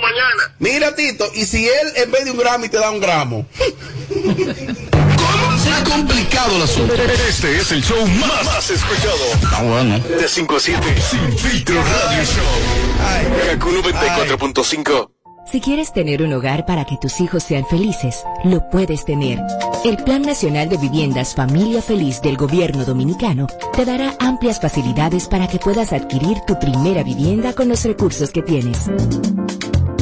mañana. Mira, Tito, y si él en vez de un gramo y te da un gramo. ¿Cómo se ha complicado el asunto? Este es el show más, más escuchado. Está bueno. De 5 a 7, Sin Filtro Radio Show. Kaku 94.5. Si quieres tener un hogar para que tus hijos sean felices, lo puedes tener. El Plan Nacional de Viviendas Familia Feliz del Gobierno Dominicano te dará amplias facilidades para que puedas adquirir tu primera vivienda con los recursos que tienes.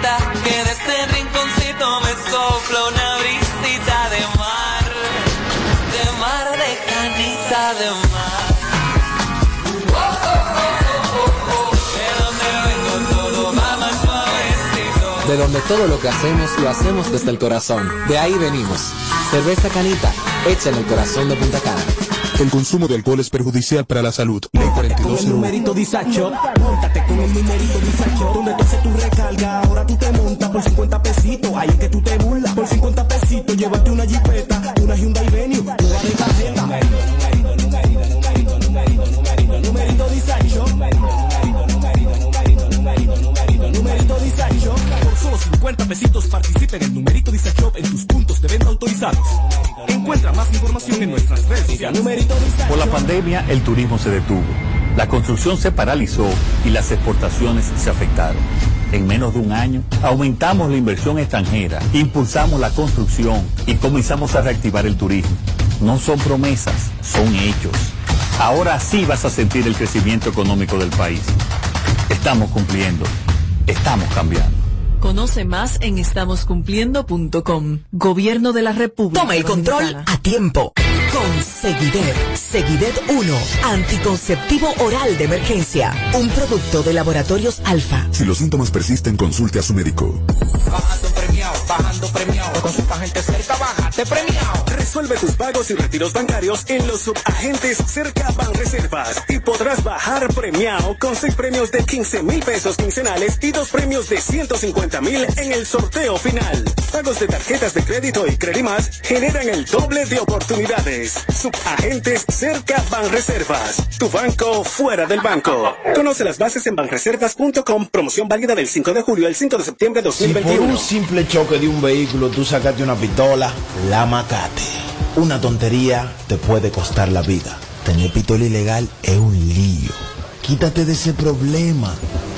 Que de este rinconcito me sopla una brisita de mar. De mar, de canita, de mar. De donde todo lo que hacemos lo hacemos desde el corazón. De ahí venimos. Cerveza Canita, hecha en el corazón de Punta Cana. El consumo de alcohol es perjudicial para la salud. Ley Con el 4201. numerito Disacho, montate con el numerito Disacho, donde tú haces tu recarga, ahora tú te montas por 50 pesitos, ahí es que tú te burlas, por 50 pesitos, llévate una jipeta, Por solo 50 pesitos participa en el numerito Disacho en tus puntos de venta autorizados. Encuentra más información en nuestras redes sociales. Por la pandemia, el turismo se detuvo. La construcción se paralizó y las exportaciones se afectaron. En menos de un año, aumentamos la inversión extranjera, impulsamos la construcción y comenzamos a reactivar el turismo. No son promesas, son hechos. Ahora sí vas a sentir el crecimiento económico del país. Estamos cumpliendo. Estamos cambiando. Conoce más en estamoscumpliendo.com. Gobierno de la República. Toma el control Dominicana. a tiempo. Con Seguidet. Seguidet 1. Anticonceptivo oral de emergencia. Un producto de laboratorios Alfa. Si los síntomas persisten, consulte a su médico. Bajando premiado, bajando premiado. Con su agente cerca, bájate premiado. Resuelve tus pagos y retiros bancarios en los subagentes cerca Banreservas y podrás bajar premiado con seis premios de 15 mil pesos quincenales y dos premios de 150 mil en el sorteo final. Pagos de tarjetas de crédito y Credimas generan el doble de oportunidades. Subagentes cerca Banreservas. Tu banco fuera del banco. Conoce las bases en banreservas.com. Promoción válida del 5 de julio al 5 de septiembre de Si por 2021. un simple choque de un vehículo tú sacaste una pistola, la macate. Una tontería te puede costar la vida. Tener pistola ilegal es un lío. Quítate de ese problema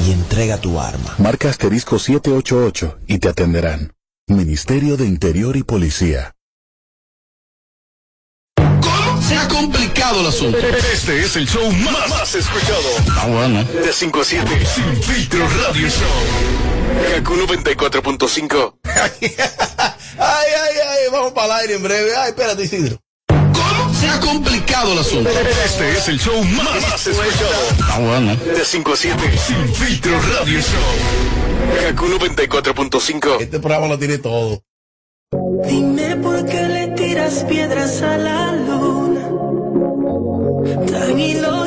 y entrega tu arma. Marca asterisco 788 y te atenderán. Ministerio de Interior y Policía. Complicado el asunto? Este es el show más, más escuchado. Está bueno. De 5 a 7, Sin Filtro Radio Show. Kaku 94.5. Ay, ay, ay, vamos para el aire en breve. Ay, espérate, Isidro. ¿Cómo se ha complicado el asunto? Este es el show más, más escuchado. Está bueno. De 5 a 7, Sin Filtro Radio Show. Kaku 94.5. Este programa lo tiene todo. Dime por qué le tiras piedras a la luna. Tan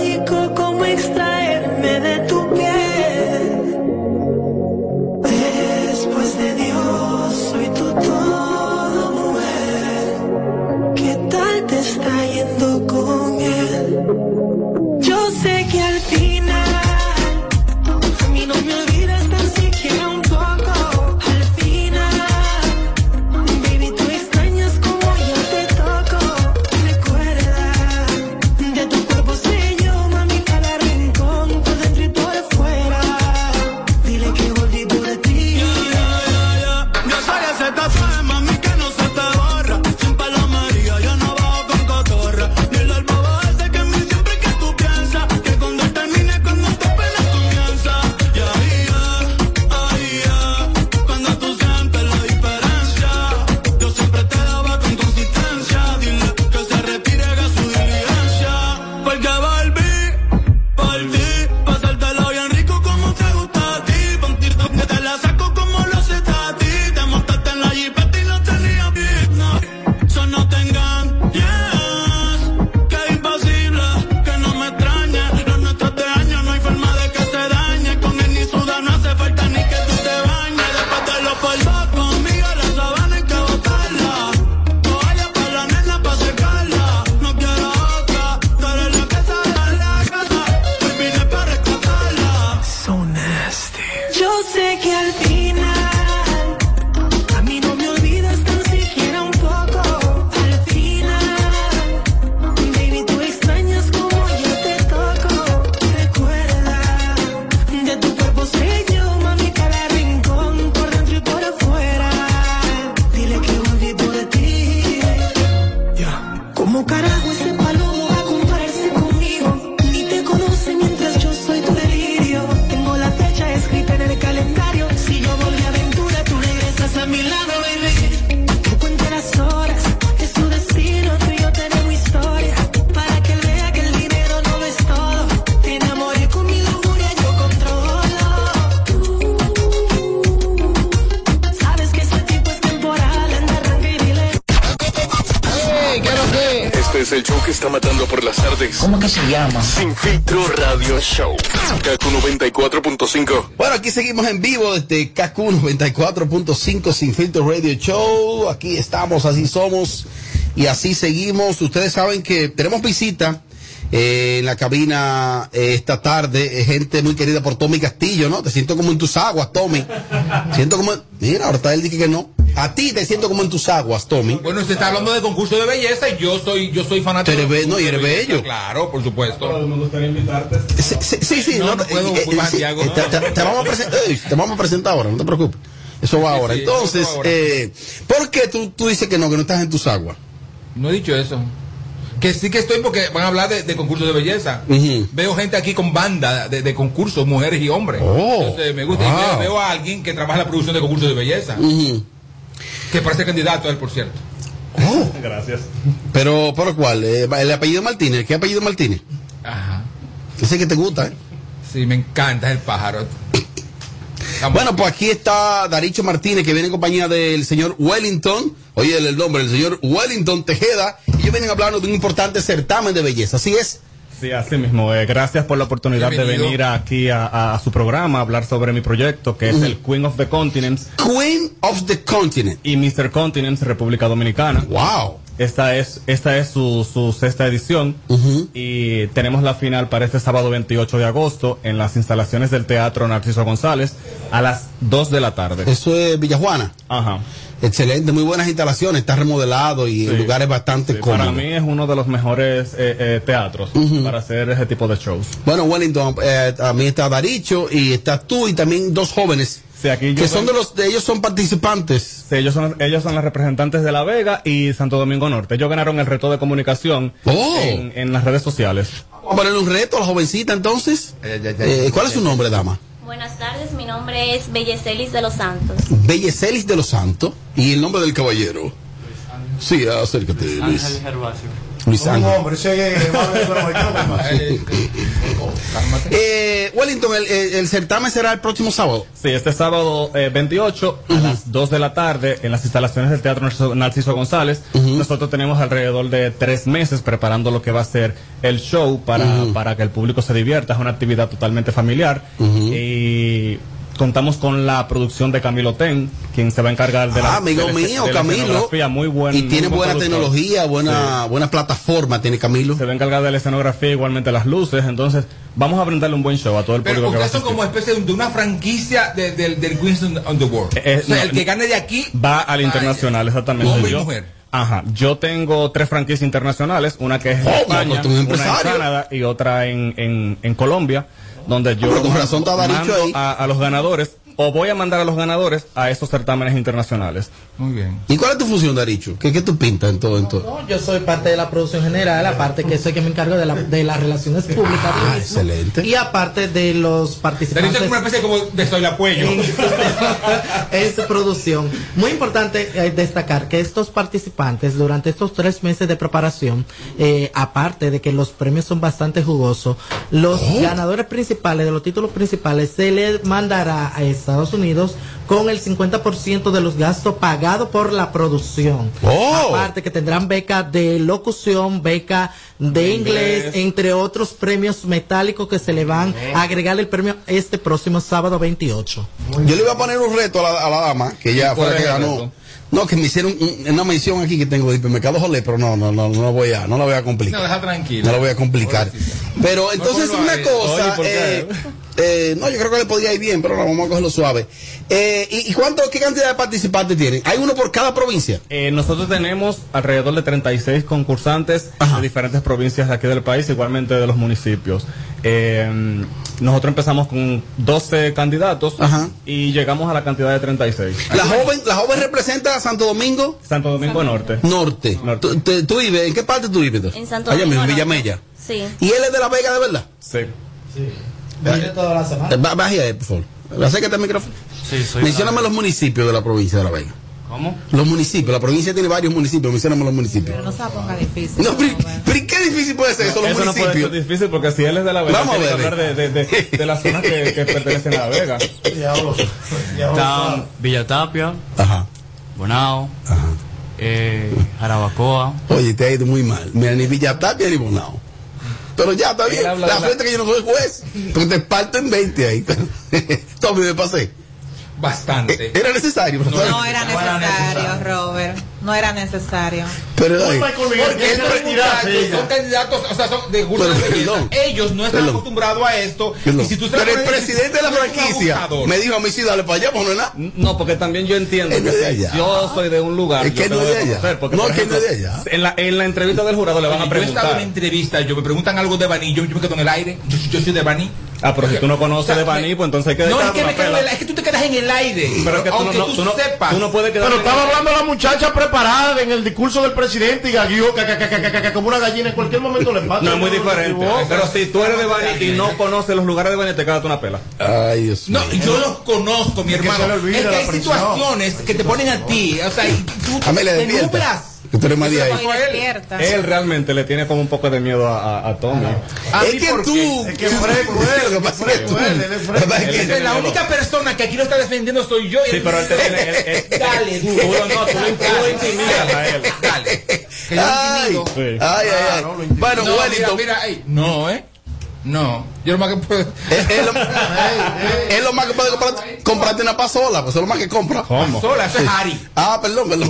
el show que está matando por las tardes. ¿Cómo que se llama? Sin filtro radio show. Kaku 94.5. Bueno, aquí seguimos en vivo desde KQ 94.5 Sin Filtro Radio Show. Aquí estamos, así somos y así seguimos. Ustedes saben que tenemos visita eh, en la cabina eh, esta tarde, eh, gente muy querida por Tommy Castillo, ¿no? Te siento como en tus aguas, Tommy. Siento como, mira, ahorita él dice que no. A ti te siento como en tus aguas, Tommy. Bueno, se está hablando de concurso de belleza y yo soy, yo soy fanático. Eres de be- no, y eres belleza, bello. Claro, por supuesto. Me gustaría invitarte. Sí, sí, sí, sí, No, no, no puedo, eh, eh, para sí, Santiago. eh, te, te- te vamos a presentar, te vamos a presentar ahora, no te preocupes. Eso va ahora. sí, Entonces, ahora. eh, ¿por qué tú, tú dices que no, que no estás en tus aguas? No he dicho eso. Que sí que estoy porque van a hablar de, de concursos de belleza. Veo gente aquí con banda de, de concursos, mujeres y hombres. Oh, Entonces me gusta. Y veo- veo a alguien que trabaja en la producción de concursos de belleza. Que parece candidato a él, por cierto. Oh, Gracias. pero, ¿por cuál? Eh, el apellido Martínez. ¿Qué apellido Martínez? Ajá. Ese que te gusta, ¿eh? Sí, me encanta el pájaro. Bueno, pues aquí está Daricho Martínez, que viene en compañía del señor Wellington. Oye, el, nombre, el señor Wellington Tejeda. Y ellos vienen hablando de un importante certamen de belleza. Así es. Sí, así mismo. Eh, gracias por la oportunidad de venir aquí a, a su programa a hablar sobre mi proyecto, que es el Queen of the Continents Queen of the Continent. y Mr. Continents, República Dominicana. Wow. Esta es, esta es su, su sexta edición y tenemos la final para este sábado 28 de agosto en las instalaciones del Teatro Narciso González a las 2 de la tarde. Eso es Villajuana. Ajá. Excelente, muy buenas instalaciones, está remodelado y Sí. lugares bastante Sí, cómodos. para mí es uno de los mejores eh, eh, teatros para hacer ese tipo de shows. Bueno, Wellington, eh, a mí está Daricho y está tú y también dos jóvenes Sí, aquí yo que son de los de ellos son participantes. Sí, ellos son, ellos son los representantes de La Vega y Santo Domingo Norte. Ellos ganaron el reto de comunicación Oh. en, en las redes sociales. Vamos a ponerle un reto a la jovencita entonces. Eh, ¿Cuál es su nombre, dama? Buenas tardes, mi nombre es Bellecelis de los Santos. Bellecelis de los Santos y el nombre del caballero. Sí, acércate, Luis. Luis Ángel. hombre, ese es más Eh, Eh, Wellington, el, el- el certamen será el próximo sábado. Sí, este sábado eh, 28 a las 2 de la tarde en las instalaciones del Teatro Narciso, Narciso González. Nosotros tenemos alrededor de tres meses preparando lo que va a ser el show para, para que el público se divierta. Es una actividad totalmente familiar. Y contamos con la producción de Camilo Ten, quien se va a encargar de la Ah, amigo de la- mío, de la Camilo. escenografía. Muy buen, y tiene muy buen buena productor. tecnología, buena, buena plataforma, tiene Camilo. Se va a encargar de la escenografía, igualmente las luces. Entonces, vamos a brindarle un buen show a todo el Pero público que va a ustedes son asistir. como especie de, de una franquicia de- del del Queens on, the World. Eh, o sea, no, el que gane de aquí Va al internacional, exactamente. Hombre y Yo- mujer. Ajá. Yo tengo tres franquicias internacionales, una que es en Oh, España, pero eres una en. Canadá y otra en, en, en Colombia, donde yo con razón mando ahí. a, a los ganadores, o voy a mandar a los ganadores a esos certámenes internacionales. Muy bien. ¿Y cuál es tu función, Daricho? ¿Qué, qué tú pintas en todo? En todo? No, yo soy parte de la producción general, aparte que soy que me encargo de, la- de las relaciones públicas. Ah, mismo, excelente. Y aparte de los participantes es una especie como de soy la cuello. su producción. Muy importante eh, destacar que estos participantes durante estos tres meses de preparación, eh, aparte de que los premios son bastante jugosos, los Oh. ganadores principales de los títulos principales se les mandará a Estados Unidos con el 50% de los gastos pagados por la producción. Oh. Aparte que tendrán beca de locución, beca de inglés, entre otros premios metálicos que se le van a agregar el premio este próximo sábado 28. Yo le iba a poner un reto a la, a la dama, que ya fue la que ganó. reto? No, que me hicieron un- una mención aquí que tengo de hipermercado Jolé, pero no, no, no, no voy a, no la voy a complicar. No, deja tranquilo. No lo voy a complicar. Pero entonces una cosa, eh, eh, no, yo creo que le podría ir bien, pero no, vamos a cogerlo suave. Eh, ¿y, y cuánto, qué cantidad de participantes tienen? ¿Hay uno por cada provincia? Eh, nosotros tenemos alrededor de 36 concursantes Ajá. de diferentes provincias de aquí del país, igualmente de los municipios. Eh, nosotros empezamos con 12 candidatos Ajá. y llegamos a la cantidad de 36. La joven, la joven representa a Santo Domingo Santo Domingo Norte. Norte. Norte. ¿Tú, te- tú vives? ¿En qué parte tú vives? En Santo Allá Domingo mismo, en. Villamella. Sí. ¿Y él es de La Vega de verdad? Sí. Viene toda la semana. Eh, ba- Baja ahí, por favor. Acércate al micrófono. Sí, soy Mencióname los municipios de la provincia de La Vega. ¿Cómo? Los municipios, la provincia tiene varios municipios, mencióname los municipios. No se la ponga difícil. No, pero, pero ¿qué difícil puede ser eso, los Eso no puede ser municipios? difícil porque si él es de la Vega, Vamos a hablar de, de, de, de las zonas que, que pertenecen a la Vega. Está Villa Tapia, Ajá, Bonao, ajá. eh, Jarabacoa. Oye, te ha ido muy mal. Mira, ni Villatapia ni Bonao. Pero ya está bien. La frente que yo no soy juez. Porque te parto en 20 ahí. Tommy, me pasé. Bastante. Eh, Era necesario. No era necesario, Robert. No era necesario. Pero, ay, Porque estos muchachos son candidatos, o sea, son de perdón. Ellos no están Perdón. acostumbrados a esto. perdón. Y si tú Pero el presidente de la franquicia me dijo a mí, sí, dale para allá, pues no es nada. No, porque también yo entiendo que de allá. yo soy de un lugar. Es que no es de allá. porque, No, es que no es de allá. En la, en la entrevista del jurado le van a Oye, yo he estado en preguntar. una entrevista, yo me preguntan algo de Baní, yo, yo me quedo en el aire, yo, yo soy de Baní. Ah, pero si tú no conoces O sea, de Baní, pues entonces hay que No, es que me quedo en el- es que tú te quedas en el aire. Pero es que tú aunque no- tú, tú no- sepas. tú no puedes quedar Pero estaba hablando la muchacha preparada en el discurso del presidente y gaguió como una gallina. En cualquier momento le empata. No es muy diferente. Pero si tú eres de Baní y no conoces los lugares de Baní, te quedas una pela. Ay, Dios No, yo los conozco, mi hermano. es que hay situaciones que te ponen a ti, o sea, y tú te nublas. Tú eres más de ahí. Él realmente le tiene como un poco de miedo a, a, a Tommy. A Es mí, que ¿por tú-? Es que es fresco, él, lo que pasa es que tú- es es la única persona que aquí lo está defendiendo soy yo. y Sí, él- pero él te tiene. él- él- Dale, tú, no, tú lo, intimidas a él. Dale. Ay, ay, ay, ay. Bueno, no, Wellington. Mira, mira, ey, no, ¿eh? No. Yo lo más que puedo. Es, es lo, es lo más que puede comprar, comprarte una pasola, pues es lo más que compra. ¿Cómo? Pasola, eso es Harry. Ah, perdón, perdón.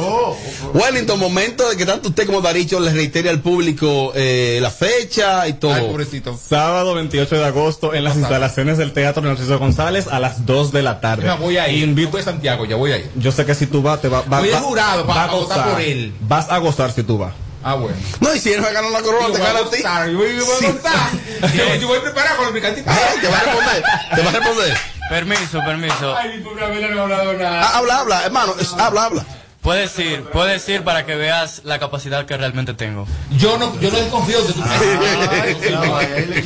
Wellington, momento de que tanto usted como Daricho les reitere al público eh, la fecha y todo. Ay, pobrecito. Sábado 28 de agosto en las instalaciones del Teatro Narciso González a las 2 de la tarde. Mira, voy a ir. Invito- Voy a Santiago, ya voy a ir. Yo sé que si tú vas, te va, va- Voy va- jurado para va a gozar. por él. Vas a gozar si tú vas. Ah, bueno. No, y si él ganó la corona, Yo te gana a ti. yo voy yo voy a Sí. gozar. Yo- Yo voy preparado con los picantitos. Ay, te va a responder, te va a responder. Permiso, permiso. Ay, mi pobre no ha hablado nada. Ah, habla, habla, hermano, es- habla, habla. Puedes ir, puedes ir para que veas la capacidad que realmente tengo. Yo no, yo no desconfío de tu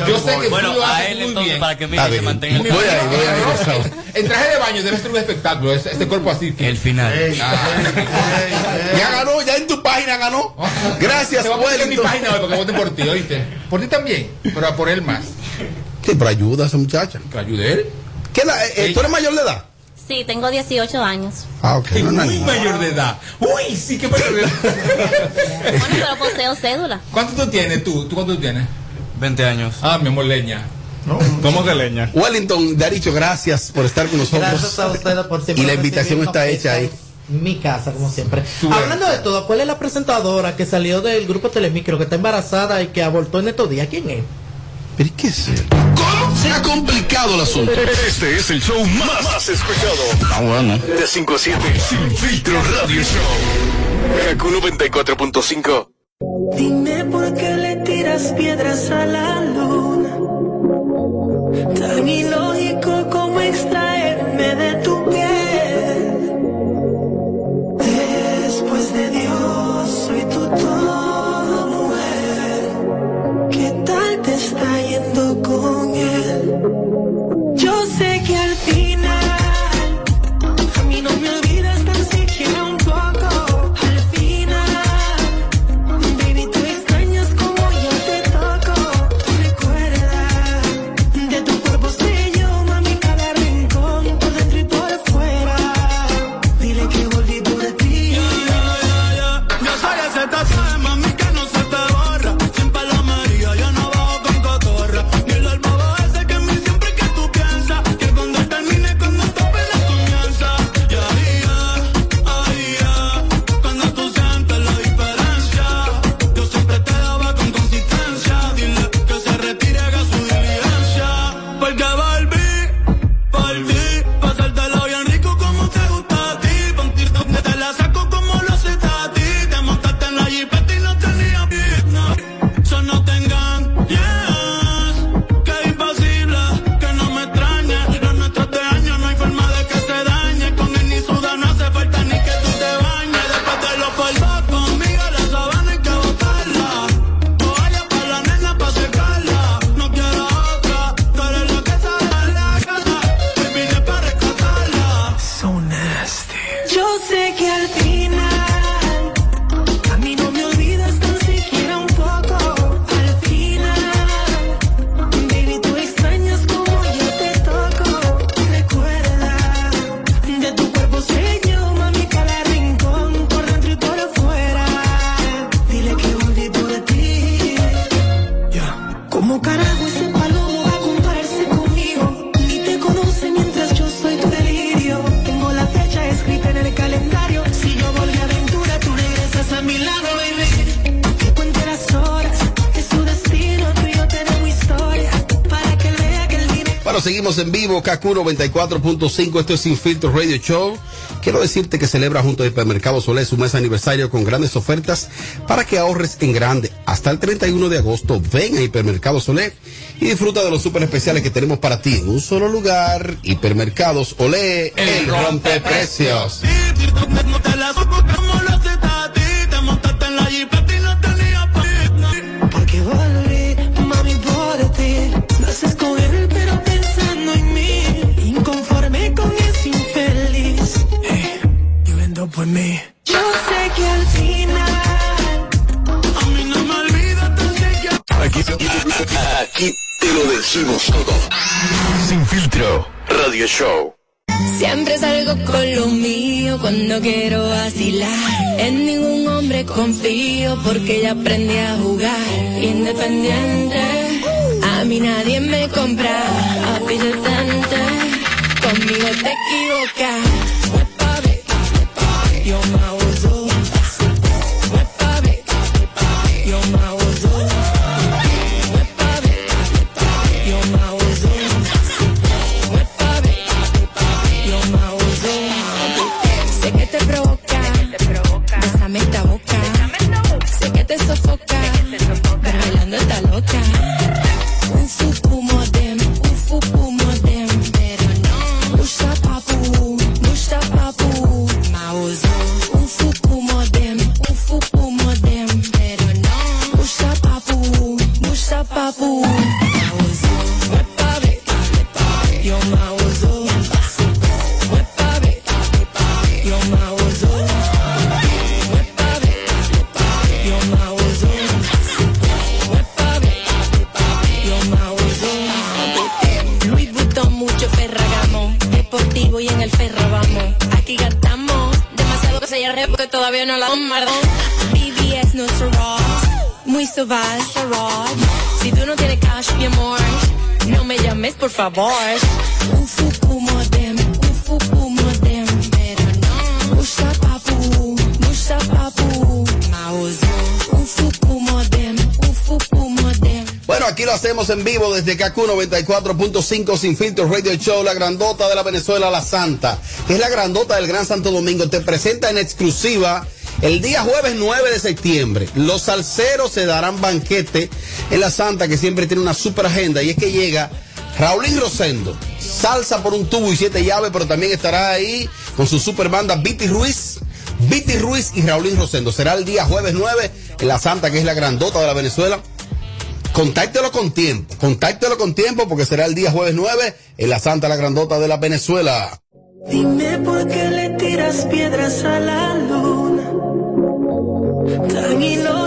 Yo sé que Bueno, tú lo a haces él muy entonces bien. para que mire bien. mantenga el Voy ahí, voy ahí, por favor. En traje de baño debe ser un espectáculo, ese, este cuerpo así. El final. Ya ganó, ya en tu página ganó. Gracias, Te voy a poner en mi página hoy porque voten por ti, ¿oíste? Por ti también, pero por él más. Sí, pero ayuda a esa muchacha. ¿Que ayude él? ¿Qué la, eh, eh, ¿Tú eres mayor de edad? Sí, tengo 18 años. Ah, ok. Sí, no, no, muy no. mayor de edad. Uy, sí, qué mayor de edad. Bueno, pero poseo cédula. ¿Cuánto tú tienes tú? ¿Tú cuánto tienes? 20 años. Ah, mi amor, leña. ¿Cómo que leña? Wellington, Daricho, gracias por estar con nosotros. Gracias a ustedes por siempre Y la invitación está hecha ahí. Mi casa, como siempre. Hablando de todo, ¿cuál es la presentadora que salió del grupo Telemicro que está embarazada y que abortó en estos días? ¿Quién es? ¿Pero qué es eso? ¿Cómo se ha complicado el asunto? Este es el show más, más escuchado. Ah, bueno. De 5 a 7. Sin filtro radio show. Kaku 94.5. Dime por qué le tiras piedras a la luna. Tan en vivo, KQ 94.5, esto es Sin Filtro Radio Show. Quiero decirte que celebra junto a Hipermercado Solé su mes aniversario con grandes ofertas para que ahorres en grande. Hasta el 31 de agosto, ven a Hipermercado Solé y disfruta de los super especiales que tenemos para ti en un solo lugar. Hipermercados Olé, el rompe precios. With me. Yo sé que al final. A mí no me olvidas. Aquí, aquí te lo decimos todo. Sin filtro. Radio Show. Siempre salgo con lo mío cuando quiero vacilar. En ningún hombre confío porque ya aprendí a jugar. Independiente, a mí nadie me compra. Detente, conmigo te equivocas. Bueno, aquí lo hacemos en vivo desde KQ 94.5 Sin Filtro Radio Show, la grandota de la Venezuela, la Santa, que es la grandota del Gran Santo Domingo. Te presenta en exclusiva el día jueves 9 de septiembre. Los salseros se darán banquete en la Santa, que siempre tiene una super agenda, y es que llega Raulín Rosendo, salsa por un tubo y siete llaves, pero también estará ahí con su super banda Viti Ruiz. Viti Ruiz y Raulín Rosendo. Será el día jueves 9 en la Santa, que es la grandota de la Venezuela. Contáctelo con tiempo, contáctelo con tiempo porque será el día jueves 9 en la Santa La Grandota de la Venezuela. Dime por qué le tiras piedras a la luna. Tan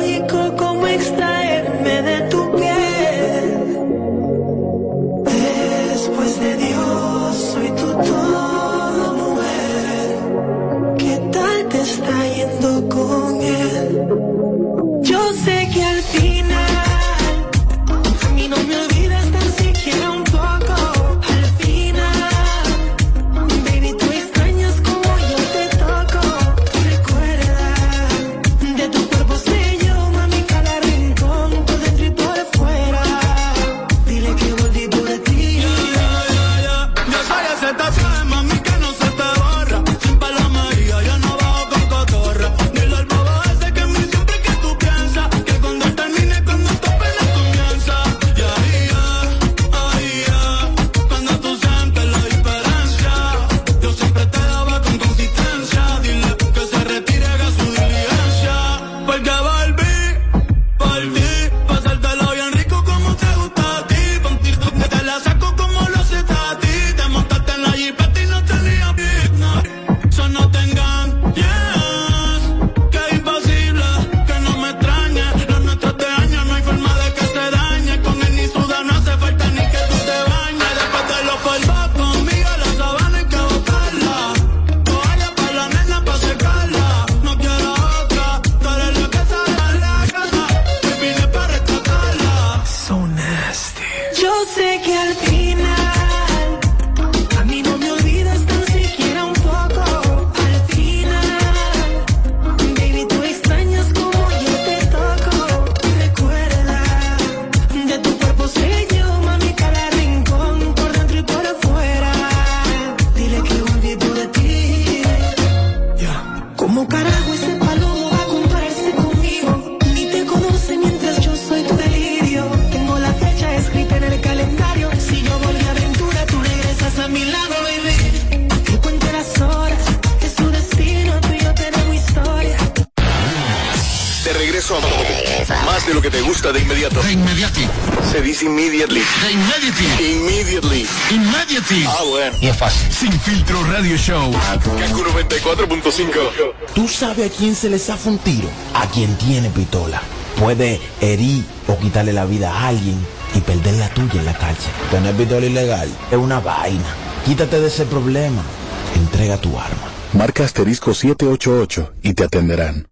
Y es fácil. Sin filtro radio show. Kaku 94.5. ¿Tú sabes a quién se le zafa un tiro? A quien tiene pistola. Puede herir o quitarle la vida a alguien y perder la tuya en la calle. Tener pistola ilegal es una vaina. Quítate de ese problema. Entrega tu arma. Marca asterisco 788 y te atenderán.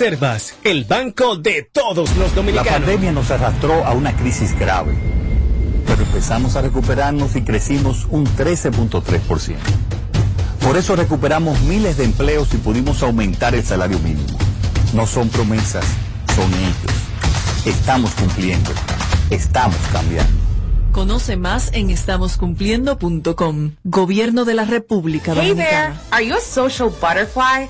el banco de todos los La dominicanos. pandemia nos arrastró a una crisis grave, pero empezamos a recuperarnos y crecimos un 13.3%. Por eso recuperamos miles de empleos y pudimos aumentar el salario mínimo. No son promesas, son hechos. Estamos cumpliendo. Estamos cambiando. Conoce más en estamoscumpliendo.com. Gobierno de la República Hey Dominicana. there, are you a social butterfly?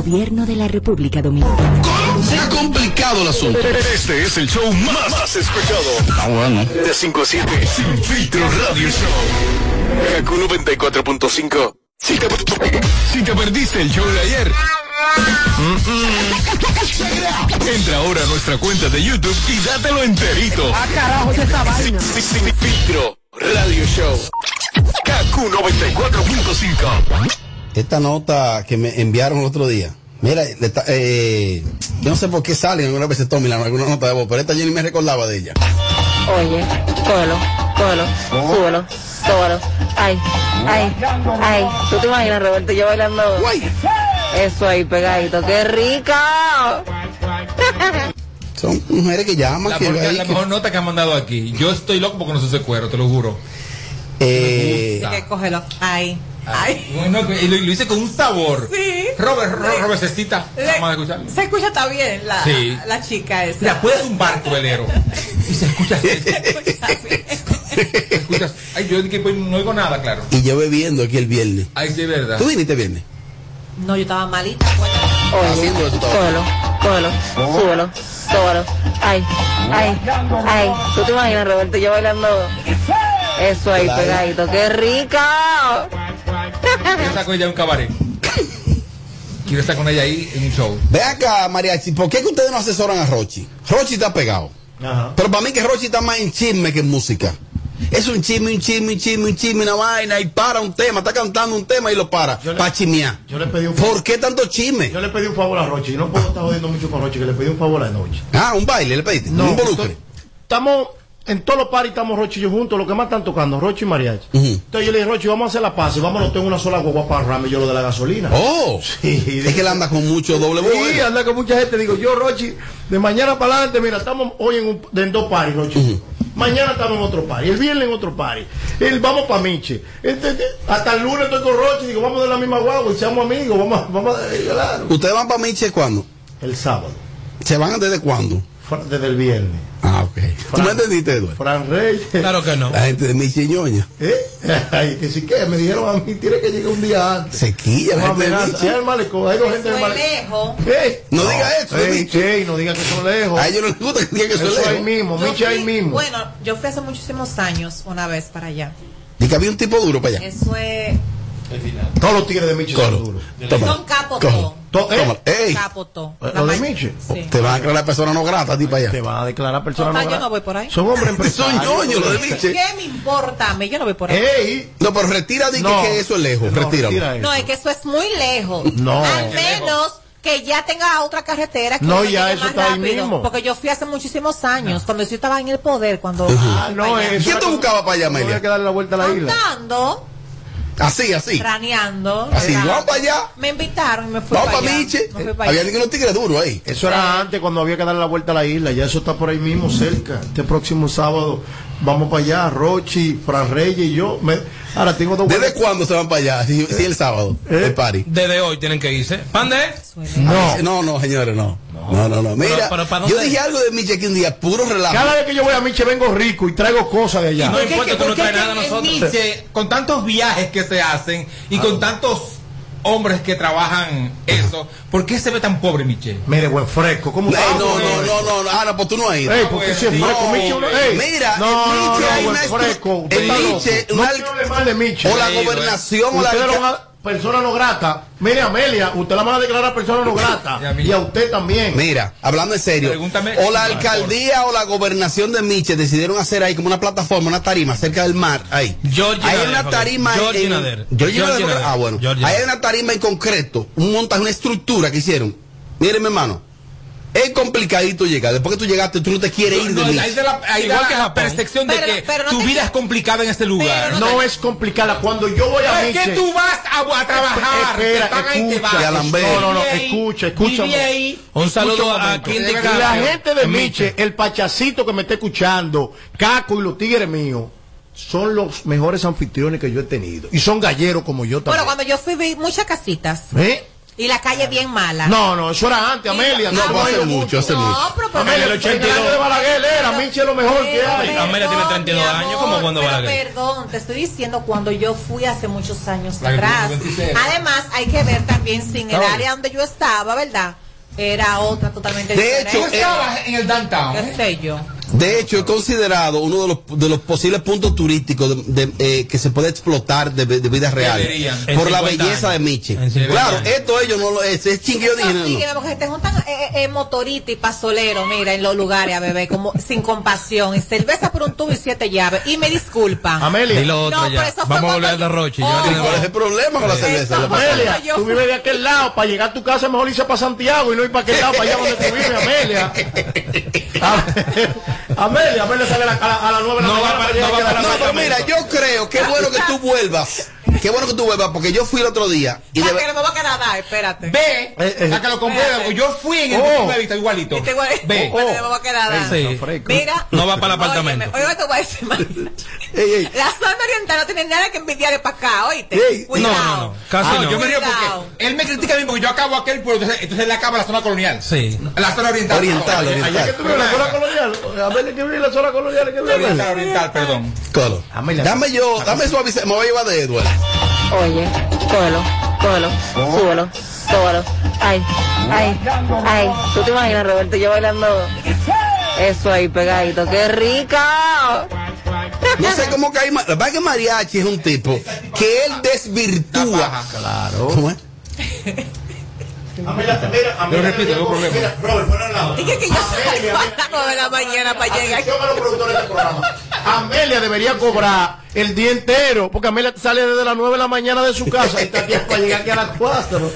Gobierno de la República Dominicana. Se ha complicado el asunto. Este es el show más, más escuchado. Ah, bueno. De 5 a 7. Sin filtro radio show. Kaku 94.5. Si te, si te perdiste el show de ayer. mm, mm. Entra ahora a nuestra cuenta de YouTube y dátelo enterito. Ah, carajo, ¿y esta vaina? Sin- sin- sin filtro radio show. Kaku 94.5. Esta nota que me enviaron el otro día. Mira, eh, yo no sé por qué salen algunas veces Tommy en alguna nota de voz, pero esta yo ni me recordaba de ella. Oye, cógelo, cógelo, súbelo, súbelo. Ay, ay, ay. ¿Tú te imaginas, Roberto, yo bailando? Eso ahí pegadito, qué rico. Son mujeres que llaman, La, que porque- ahí la que- mejor nota que han mandado aquí. Yo estoy loco porque no se hace cuero, te lo juro. Eh, que cógelo. Ay. Ay. Bueno, y lo, lo hice con un sabor. Sí. Robert, Robert, Robert Cestita. Le- Vamos a escuchar. Se escucha está bien la, Sí. la chica esa. Mira, puedes un barco velero. Y se escucha. Escuchas. Ay, yo que pues, no oigo nada, claro. y yo bebiendo aquí el viernes. Ay, sí, es verdad. ¿Tú viniste viernes? No, yo estaba malita. Oye, cógelo, cógelo, súbelo, súbelo. Ay, ay, ay. ¿Tú te imaginas, Roberto, yo bailando? Eso ahí pegadito, qué rico. Quiero estar con ella en un cabaret. Quiero estar con ella ahí en un show. Ve acá, Mariachi, ¿por qué que ustedes no asesoran a Rochi? Rochi está pegado. Pero para mí que Rochi está más en chisme que en música. Es un chisme, un chisme, un chisme, un chisme, una vaina, y para un tema, está cantando un tema y lo para, para chismear. Yo le pedí un ¿Por qué tanto chisme? Yo le pedí un favor a Rochi. y No puedo estar jodiendo mucho con Rochi, que le pedí un favor anoche. Ah, un baile, le pediste. No, un estoy- Estamos en todos los paris, estamos Rochi y yo juntos. Lo que más están tocando, Rochi y Mariachi. Entonces yo le dije, Rochi, vamos a hacer la paz y vámonos tengo una sola guagua para rame yo lo de la gasolina. Oh, sí. es que él anda con mucho doble voz. Sí, anda con mucha gente. Digo, yo, Rochi, de mañana para adelante, mira, estamos hoy en, un- en dos paris, Rochi. Mañana estamos en otro party, el viernes en otro party. El, vamos para Miche. Este- este- hasta el lunes estoy con Rochi, digo, vamos de la misma guagua y seamos amigos, vamos, a- vamos a, eh, claro. ¿Ustedes van para Miche cuándo? El sábado. ¿Se van desde cuándo? Desde el viernes. Ah, ok. ¿Tú me entendiste, Eduardo? Fran Reyes. Claro que no. La gente de Miche Ñoña. ¿Eh? Ay, que sí que me dijeron a mí, tiene que llegar un día antes. Sequilla, la gente de amenaza. Miche. Ay, el malecón, hay dos gente del malecón. lejos. ¿Qué? No diga eso, de Ey, no diga que son lejos. A ellos no les gusta que digan que son Eso ahí lejos. mismo, Yo Miche ahí mismo. Bueno, yo fui hace muchísimos años una vez para allá. Y que había un tipo duro para allá. Eso es. Todos los tigres de Miche son duros. Son capos todos. To- ¿eh? Ey, Capoto. ¿Lo de Miche? Sí. te van a la persona no grata a ti para Te allá. van a declarar personas Total, no yo gratas. no voy por ahí. Son hombres Son empresarios. ñoños los de Miche. ¿Qué me importa a mí? Yo no voy por ahí. Ey, No, pero retira di que- No. que eso es lejos. no, retira eso. No, es que eso es muy lejos. No. Al menos que ya tenga otra carretera que No, ya llegue eso más está ahí rápido. mismo. Porque yo fui hace muchísimos años, cuando yo estaba en el poder, cuando Ah, no, eso ¿Quién te buscaba para allá, Amelia? Que darle la vuelta a la isla. andando, Así, así. raneando. Así, ¿verdad? vamos para allá. Me invitaron y me fui Vamos para allá. Miche. Me fui para Había allá. tigres duros ahí. Eso era antes cuando había que darle la vuelta a la isla. Ya eso está por ahí mismo cerca. Este próximo sábado vamos para allá. Rochi, Fran Reyes y yo. Me- ahora tengo dos ¿Desde cuándo se van para allá? Si, si el sábado, ¿Eh? el party. Desde hoy tienen que irse. ¿Pande? No. No, no, señores, no. No, no, no. Mira, Pero- pero ¿para yo dije algo de Miche aquí un día, puro relajo. Cada vez que yo voy a Miche vengo rico y traigo cosas de allá. No ¿Por qué importa, que- tú no traes que nada a nosotros. Nietzsche, con tantos viajes que se hacen y con tantos hombres que trabajan eso, ¿por qué se ve tan pobre, Michelle? Mire, buen fresco. ¿Cómo no, no, no, no, no, ah, no, pues tú no has ido. Ey, porque si es No, fresco, Miche, uno- ey. Mira, no, en no, Miche no, buen fresco. Usted en está Miche, loco. una no al- quiero hablar persona no grata. Mire, Amelia, usted la van a declarar persona no grata. Y a mí. y a usted también. Mira, hablando en serio, Pregúntame- o la alcaldía o la gobernación de Miche decidieron hacer ahí como una plataforma, una tarima cerca del mar, ahí. George hay Nader, una tarima George en, Nader. George. Ah, bueno. George hay Nader. una tarima en concreto, un montaje, una estructura que hicieron. Miren, mi hermano, es complicadito llegar. Después que tú llegaste, tú no te quieres ir de No, Miche. hay de la, hay Igual la que Japón. percepción de que pero no tu te vida quiero- es complicada en este lugar. Pero No es complicada. Cuando yo voy a es Miche. que tú vas a, a trabajar, Espera, te pagan y te escucha. Lambert. No, no, no, escucha, escucha. Un saludo a quien te la gente de Miche, el pachacito que me está escuchando, Caco y los tigres míos, son los mejores anfitriones que yo he tenido. Y son galleros como yo Bueno, también. cuando yo fui vi muchas casitas ¿Eh? Y la calle bien mala. No, no, eso era antes, Amelia. No, has hace mucho, hace mucho. No, pero, Amelia, el el 82. año de Balaguer era, Miche es lo mejor que hay. Amelia tiene 32 mi años, como cuando Balaguer. Perdón, te estoy diciendo cuando yo fui hace muchos años atrás. 26. Además, hay que ver también si en el área donde yo estaba, ¿verdad? Era otra totalmente De diferente. hecho, Tú estabas en el downtown. ¿Qué sé yo? De hecho, es considerado uno de los, de los posibles puntos turísticos de- de, eh, que se puede explotar de, de vida real. Por la 50 belleza de años. 50 Claro, años. esto ellos no lo es, es chingueo No, porque te juntan eh, eh, motorita y pasolero, mira, en los lugares a beber, como sin compasión, y cerveza por un tubo y siete llaves. Y me disculpan. Amelia. No, Vamos a volver al de yo- Roche. Oh. ya ¿Y cuál es el problema con la cerveza? Amelia, tú vives de aquel lado, para llegar a tu casa mejor irse para Santiago y no ir para aquel lado, para allá donde tú vives, Amelia. Amelia, Amelia sale a la, a la, a las nueve de la No va mañana para- llegar no va para No, pero mira, yo creo que es bueno que tú vuelvas. Qué bueno que tú vuelvas, porque yo fui el otro día y de Ya ver- que no me va a quedar nada, espérate. Ve, Eh, eh. la que lo compré. Espérate. Yo fui en el Oh. de vista igualito. Este güey- Ve. Espérate, no me va a quedar nada. Sí. Mira. No va para el apartamento. Oye, te voy a decir. Ey, ey. La zona oriental no tiene nada que envidiarle para acá, oíste. Ey, Cuidado. no, no, no, casi Ah, no. yo me río porque él me critica a mí porque yo acabo aquel pueblo, entonces, entonces él acaba la zona colonial. Sí. La zona oriental. Oriental, Allá- oriental. Allá que tú vives en la zona colonial. Amelia que vive en la zona colonial. que Oriental, oriental, perdón. Amelia. Dame yo, dame suavizar, me voy a llevar de Edward. Oye, cógelo, cógelo, súbelo, súbelo. Ay, ay, ay. ¿Tú te imaginas, Roberto, yo bailando eso ahí pegadito? ¡Qué rica! No sé cómo cae. La verdad que Mariachi es un tipo que él desvirtúa. Claro. ¿Cómo es? Amelia, mira, Amelia. Yo repito, no hay problema. Mira, Robert, fuera al lado. Dije que yo Amelia, salgo a las de la mañana para llegar. Atención a los productores del programa. Amelia debería cobrar el día entero, porque Amelia sale desde las 9 de la mañana de su casa y está aquí para llegar aquí a las 4.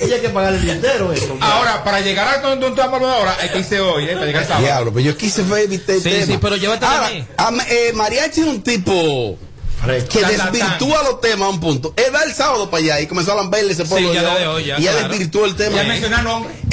Ella hay que pagar el día entero eso. Ahora, para llegar a donde hablando ahora, hay que irse hoy, ¿eh? Para llegar sábado. Diablo, pero yo quise ver viste el Sí, tema. sí, pero llévate Ahora, mí. eh, Mariachi es un tipo que desvirtúa los temas a un punto. Él va el sábado para allá y comenzó a lamberle ese pueblo. ya hoy, ya, y ya claro. desvirtuó el tema. Ya.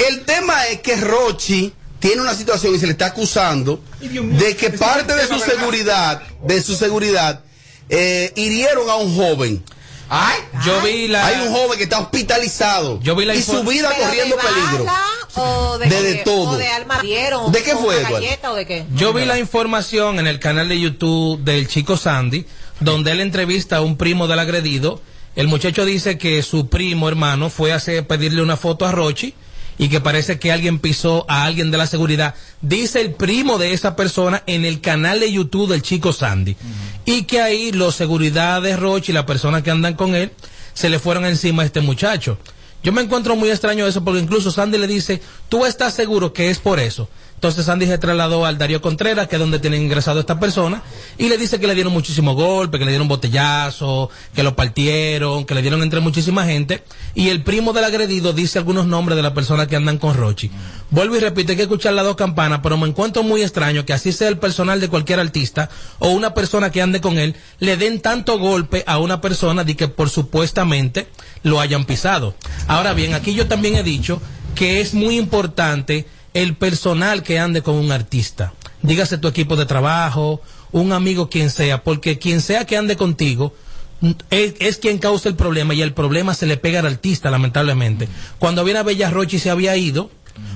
El tema es que Rochi tiene una situación y se le está acusando mío, de que parte de su seguridad, de su seguridad, eh, hirieron a un joven. Ay, Yo vi la. Hay un joven que está hospitalizado Yo vi la y su vida Pero corriendo de peligro. o de, De- de qué? todo. o de alma dieron, ¿De qué fue, galleta o de qué Yo vi la información en el canal de YouTube del chico Sandy, donde él entrevista a un primo del agredido. El muchacho dice que su primo hermano fue a hacer- pedirle una foto a Rochi y que parece que alguien pisó a alguien de la seguridad. Dice el primo de esa persona en el canal de YouTube del chico Sandy. Y que ahí los seguridad de Rochi y las personas que andan con él se le fueron encima a este muchacho. Yo me encuentro muy extraño eso porque incluso Sandy le dice, ¿tú estás seguro que es por eso? Entonces Sandy se trasladó al Darío Contreras, que es donde tienen ingresado esta persona, y le dice que le dieron muchísimos golpes, que le dieron botellazo, que lo partieron, que le dieron entre muchísima gente, y el primo del agredido dice algunos nombres de las personas que andan con Rochi. Vuelvo y repito, hay que escuchar las dos campanas, pero me encuentro muy extraño que así sea el personal de cualquier artista o una persona que ande con él, le den tanto golpe a una persona de que por supuestamente lo hayan pisado. Ahora bien, aquí yo también he dicho que es muy importante el personal que ande con un artista. Dígase tu equipo de trabajo, un amigo, quien sea, porque quien sea que ande contigo, es, quien causa el problema y el problema se le pega al artista, lamentablemente. Cuando viene a Bella Rochi se había ido,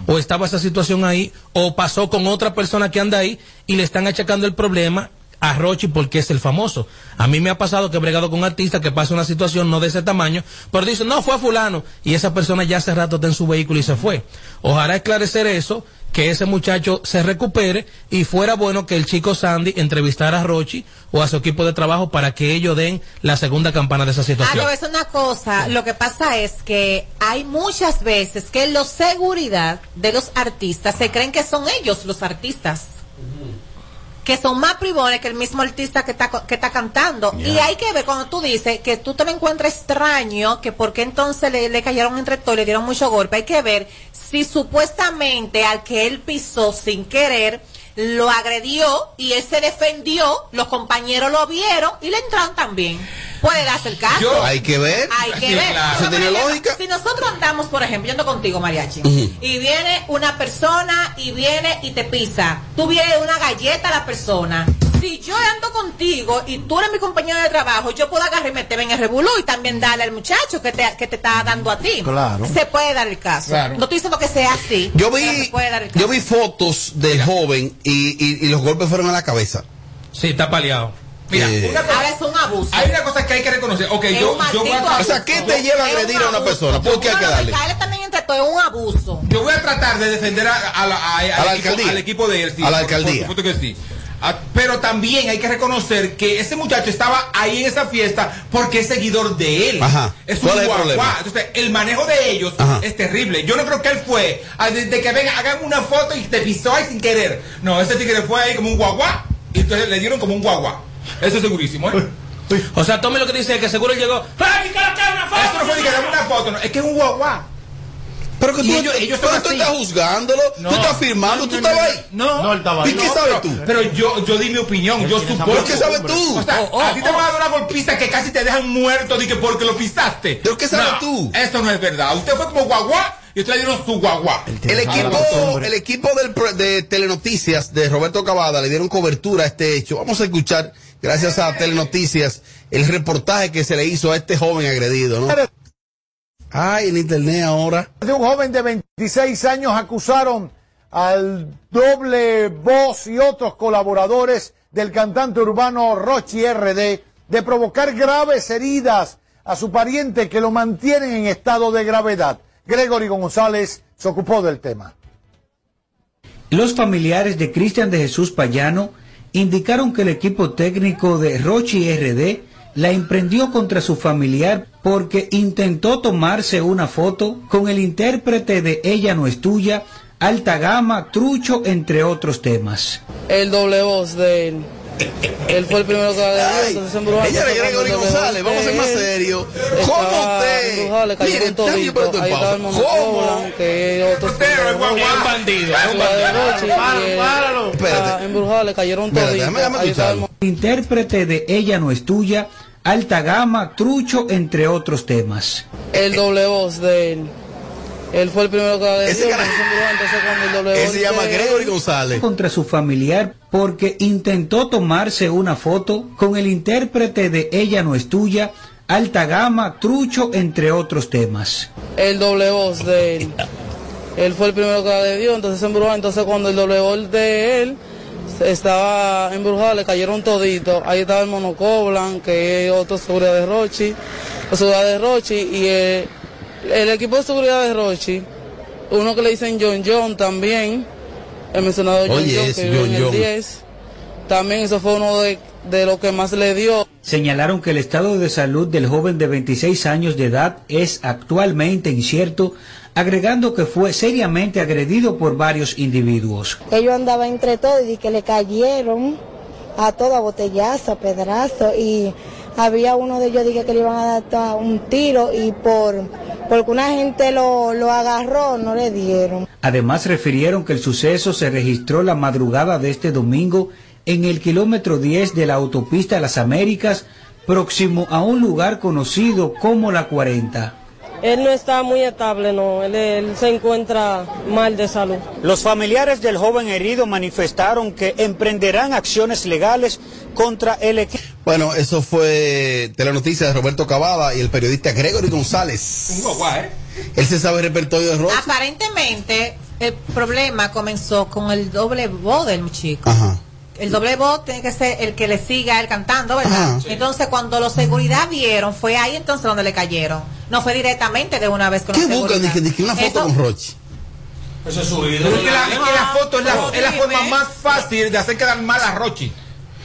o estaba esa situación ahí, o pasó con otra persona que anda ahí y le están achacando el problema a Rochi porque es el famoso. A mí me ha pasado que he bregado con artistas que pasa una situación no de ese tamaño, pero dicen, no, fue a fulano, y esa persona ya hace rato está en su vehículo y se fue. Ojalá esclarecer eso, que ese muchacho se recupere y fuera bueno que el chico Sandy entrevistara a Rochi o a su equipo de trabajo para que ellos den la segunda campana de esa Ah, situación. no, es una cosa. Lo que pasa es que hay muchas veces que los seguridad de los artistas se creen que son ellos los artistas. Que son más privones que el mismo artista que está, que está cantando. Y hay que ver cuando tú dices que tú te lo encuentras extraño, que por qué entonces le, le cayeron entre todos, le dieron mucho golpe. Hay que ver si supuestamente al que él pisó sin querer, lo agredió y él se defendió, los compañeros lo vieron y le entraron también. Puede darse el caso. Yo- Hay que ver. Hay que Sí, ver. claro. Tiene lógica. Si nosotros andamos, por ejemplo, yo ando contigo, Mariachi, y viene una persona y viene y te pisa, tú vienes una galleta a la persona. Si yo ando contigo y tú eres mi compañero de trabajo, yo puedo agarrar y meterme en el revolú y también darle al muchacho que te, que te está dando a ti. Claro. Se puede dar el caso. Claro. No estoy diciendo que sea así. Yo pero vi, se puede dar el caso. yo vi fotos del joven y, y- y los golpes fueron a la cabeza. Sí, está paleado. Mira, Eh, Ahora es un abuso. Hay una cosa que hay que reconocer. Ok, Es yo, voy a O sea, ¿qué te lleva a agredir a una persona? ¿Por qué hay que darle? También entre todo es un abuso. Yo voy a tratar de defender a, a la, a- al A la equipo, alcaldía. al equipo de él. sí, A la por- alcaldía. Por, supuesto que sí. Ah, pero también hay que reconocer que ese muchacho estaba ahí en esa fiesta porque es seguidor de él. Ajá. Es un ¿Cuál es el guaguá. Entonces, el manejo de ellos Ajá. es terrible. Yo no creo que él fue a- de, de que venga, hagan una foto y te pisó ahí sin querer. No, ese tigre fue ahí como un guaguá y entonces le dieron como un guaguá. Eso es segurísimo, ¿eh? O sea, tome lo que dice, que seguro él llegó. ¡Ay, que una foto! Eso no fue de que una foto, no, es que es un guaguá. Pero que tú, ellos- ellos pero tú estás juzgándolo, tú estás firmando, tú estabas ahí. No, No, él estaba ¿Y qué No, sabes tú? Pero yo, yo di mi opinión, yo supongo. ¿Pero qué sabes tú? O sea, Oh, oh, a ti te oh. van a dar una golpiza que casi te dejan muerto de que porque lo pisaste. ¿Pero qué sabes No, tú? Eso no es verdad. Usted fue como guaguá y usted le dieron su guaguá. El equipo, el equipo del, de Telenoticias de Roberto Cavada le dieron cobertura a este hecho. Vamos a escuchar, gracias a Telenoticias, el reportaje que se le hizo a este joven agredido, ¿no? Ay, en internet ahora. De un joven de 26 años acusaron al doble voz y otros colaboradores del cantante urbano Rochi RD de provocar graves heridas a su pariente que lo mantienen en estado de gravedad. Gregory González se ocupó del tema. Los familiares de Cristian de Jesús Payano indicaron que el equipo técnico de Rochi RD la emprendió contra su familiar porque intentó tomarse una foto con el intérprete de Ella no es tuya, Alta Gama, Trucho, entre otros temas. El doble voz de él. Él fue el primero que la Ay, entonces en Brujas ella era Gregory González, vamos a ser más él. serios. ¿Cómo usted? Brujas, le cayeron Mire, estaba el pausa. monólogo, ¿Cómo? que otros Es un bandido, Páralo, páralo. En Brujas le cayeron toditos. Intérprete de Ella no es tuya, Alta Gama, Trucho, entre otros temas. el doble voz de él. Él fue el primero que la dio, Ese entonces cara- voz Ese se llama. Gregory González. contra su familiar porque intentó tomarse una foto con el intérprete de Ella no es tuya, Alta Gama, Trucho, entre otros temas. El doble voz de él. Él fue el primero que la le dio, entonces se embrujó. Entonces cuando el doble gol de él estaba embrujado, le cayeron toditos. Ahí estaba el Monocoblan, que es otro seguridad de Rochi, la seguridad de Rochi, y el, el equipo de seguridad de Rochi, uno que le dicen John John también, el mencionado John Oye, John, que vive en el John. 10. También eso fue uno de, de lo que más le dio. Señalaron que el estado de salud del joven de 26 años de edad es actualmente incierto, agregando que fue seriamente agredido por varios individuos. Ellos andaban entre todos y que le cayeron a toda botellazo, a pedazo y había uno de ellos dije que le iban a dar un tiro y por porque una gente lo, lo agarró no le dieron. Además refirieron que el suceso se registró la madrugada de este domingo en el kilómetro 10 de la autopista Las Américas, próximo a un lugar conocido como la 40. Él no está muy estable, no. Él, él se encuentra mal de salud. Los familiares del joven herido manifestaron que emprenderán acciones legales contra el equipo. Bueno, eso fue Telenoticia de Roberto Cavada y el periodista Gregory González. Un guagua, ¿eh? Él se sabe el repertorio de rock. Aparentemente, el problema comenzó con el doble voz del chico. Ajá. El doble voz tiene que ser el que le siga a él cantando, ¿verdad? Ajá. Entonces, cuando los seguridad vieron, fue ahí entonces donde le cayeron. No fue directamente de una vez con ¿Qué buscan? seguridad. Dije, dije una foto Eso- con Rochi. Eso es su Pero es que la, es que la foto es la, es la forma más fácil de hacer quedar mal a Rochi.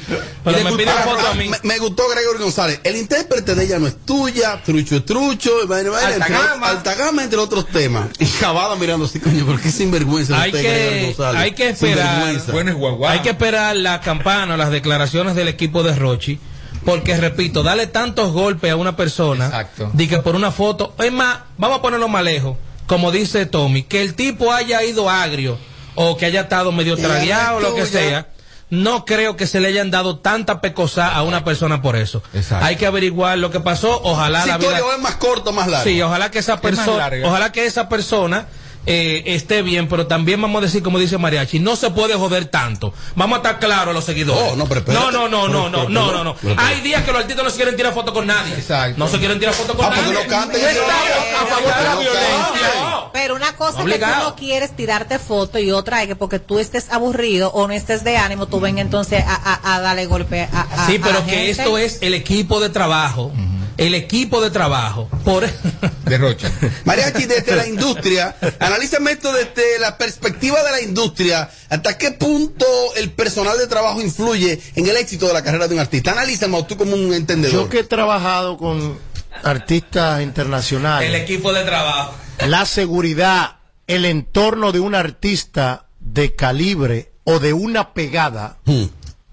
Pero me, culpar a pide Rochi. foto a mí. Me, me gustó Gregory González. El intérprete de ella no es tuya, trucho es trucho, vaina, vaina, Alta entre, gama. alta gama, entre otros temas. Y Cavada mirando así, coño, pero qué sinvergüenza hay usted, Gregory que, González. hay que esperar Sinvergüenza. hay que esperar la campana las declaraciones del equipo de Rochi porque repito darle tantos golpes a una persona de que por una foto es más vamos a ponerlo más lejos como dice Tommy que el tipo haya ido agrio o que haya estado medio no tragueado o lo que sea no creo que se le hayan dado tanta pecosa a una persona por eso. Hay que averiguar lo que pasó. Ojalá Si la vida. es más corto, más largo. Sí, ojalá que esa persona, ojalá que esa persona eh, esté bien, pero también vamos a decir, como dice Mariachi, no se puede joder tanto. Vamos a estar claros a los seguidores. Oh, no, pero no, no, no, no, no, no, no. Hay días que los artistas no se quieren tirar fotos con nadie. No se quieren tirar fotos con Ah, nadie. y No estamos a favor de la violencia. Pero una cosa es que tú no quieres tirarte foto y otra es que porque tú estés aburrido o no estés de ánimo, tú ven entonces a, a- a darle golpe a, a- Sí, pero que gente. esto es el equipo de trabajo. El equipo de trabajo. Por de Rocha. Mariachi, desde la industria, analízame esto desde la perspectiva de la industria. ¿Hasta qué punto el personal de trabajo influye en el éxito de la carrera de un artista? Analízame tú como un entendedor. Yo que he trabajado con artistas internacionales. el equipo de trabajo. la seguridad, el entorno de un artista de calibre o de una pegada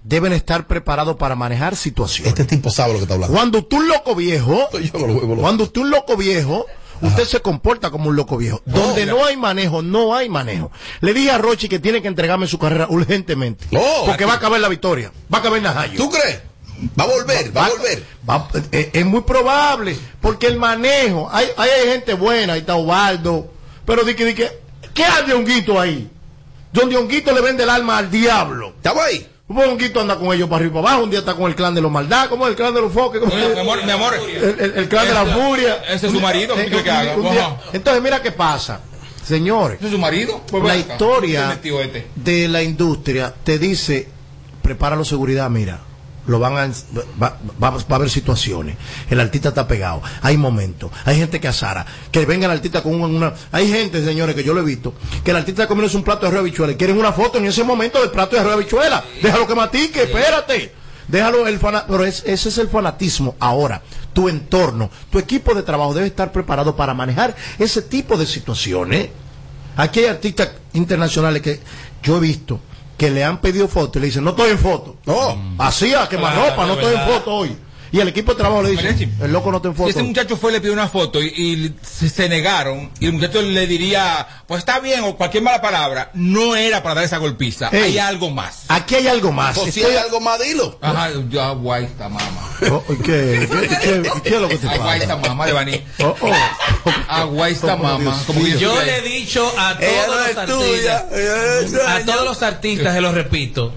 deben estar preparados para manejar situaciones. Este tipo sabe lo que está hablando. Cuando tú un loco viejo, cuando usted un loco viejo, usted se comporta como un loco viejo. Donde no hay manejo, no hay manejo. Le dije a Rochi que tiene que entregarme su carrera urgentemente. porque va a acabar la victoria. Va a acabar Najayo. ¿Tú crees? Va a volver, va, a volver. Va- eh, es muy probable, porque el manejo, hay, hay gente buena, ahí está Ovaldo, pero di que, di que, ¿qué hay de honguito ahí? Donde honguito le vende el alma al diablo. ¿Estaba ahí? Un honguito anda con ellos para arriba y para abajo, un día está con el clan de los maldad, como el clan de los foques, como Oye, mi amor, mi amor. el, el- el clan de la furia. ese es su Un- marido, ¿qué eh, quiere que un- haga? un día-. Entonces, mira qué pasa. Señores, ¿Ese es su marido? Pues la acá. historia ¿Dónde metió este? de la industria te dice, prepáralo seguridad, mira, lo van a, va, va- va a haber situaciones, el artista está pegado, hay momentos, hay gente que azara, que venga el artista con una, hay gente, señores, que yo lo he visto, que el artista comiéndose un plato de arroz habichuela y quieren una foto en ese momento del plato de arroz de habichuela, déjalo que matique, espérate. Déjalo el fana- pero es- ese es el fanatismo ahora. Tu entorno, tu equipo de trabajo debe estar preparado para manejar ese tipo de situaciones. Aquí hay artistas internacionales que yo he visto que le han pedido fotos y le dicen, no estoy en foto. No, así a quemarropa, Claro, no es estoy en foto hoy. Y el equipo de trabajo le dice, el loco no está en Si ese muchacho fue, le pidió una foto y, y se, se negaron, y el muchacho le diría, pues está bien, o cualquier mala palabra, no era para dar esa golpiza. Ey, hay algo más. Aquí hay algo más. O si Estoy- hay algo más, dilo. Ajá, yo agua esta mamá. Oh, ¿y ¿Qué, qué, qué- qué es lo que te Agua esta pasa? mamá de Baní. Oh, oh. Agua esta Oh, mamá. Como Yo yo- le he dicho a todos los tuya, artistas, a todos los artistas, se lo repito,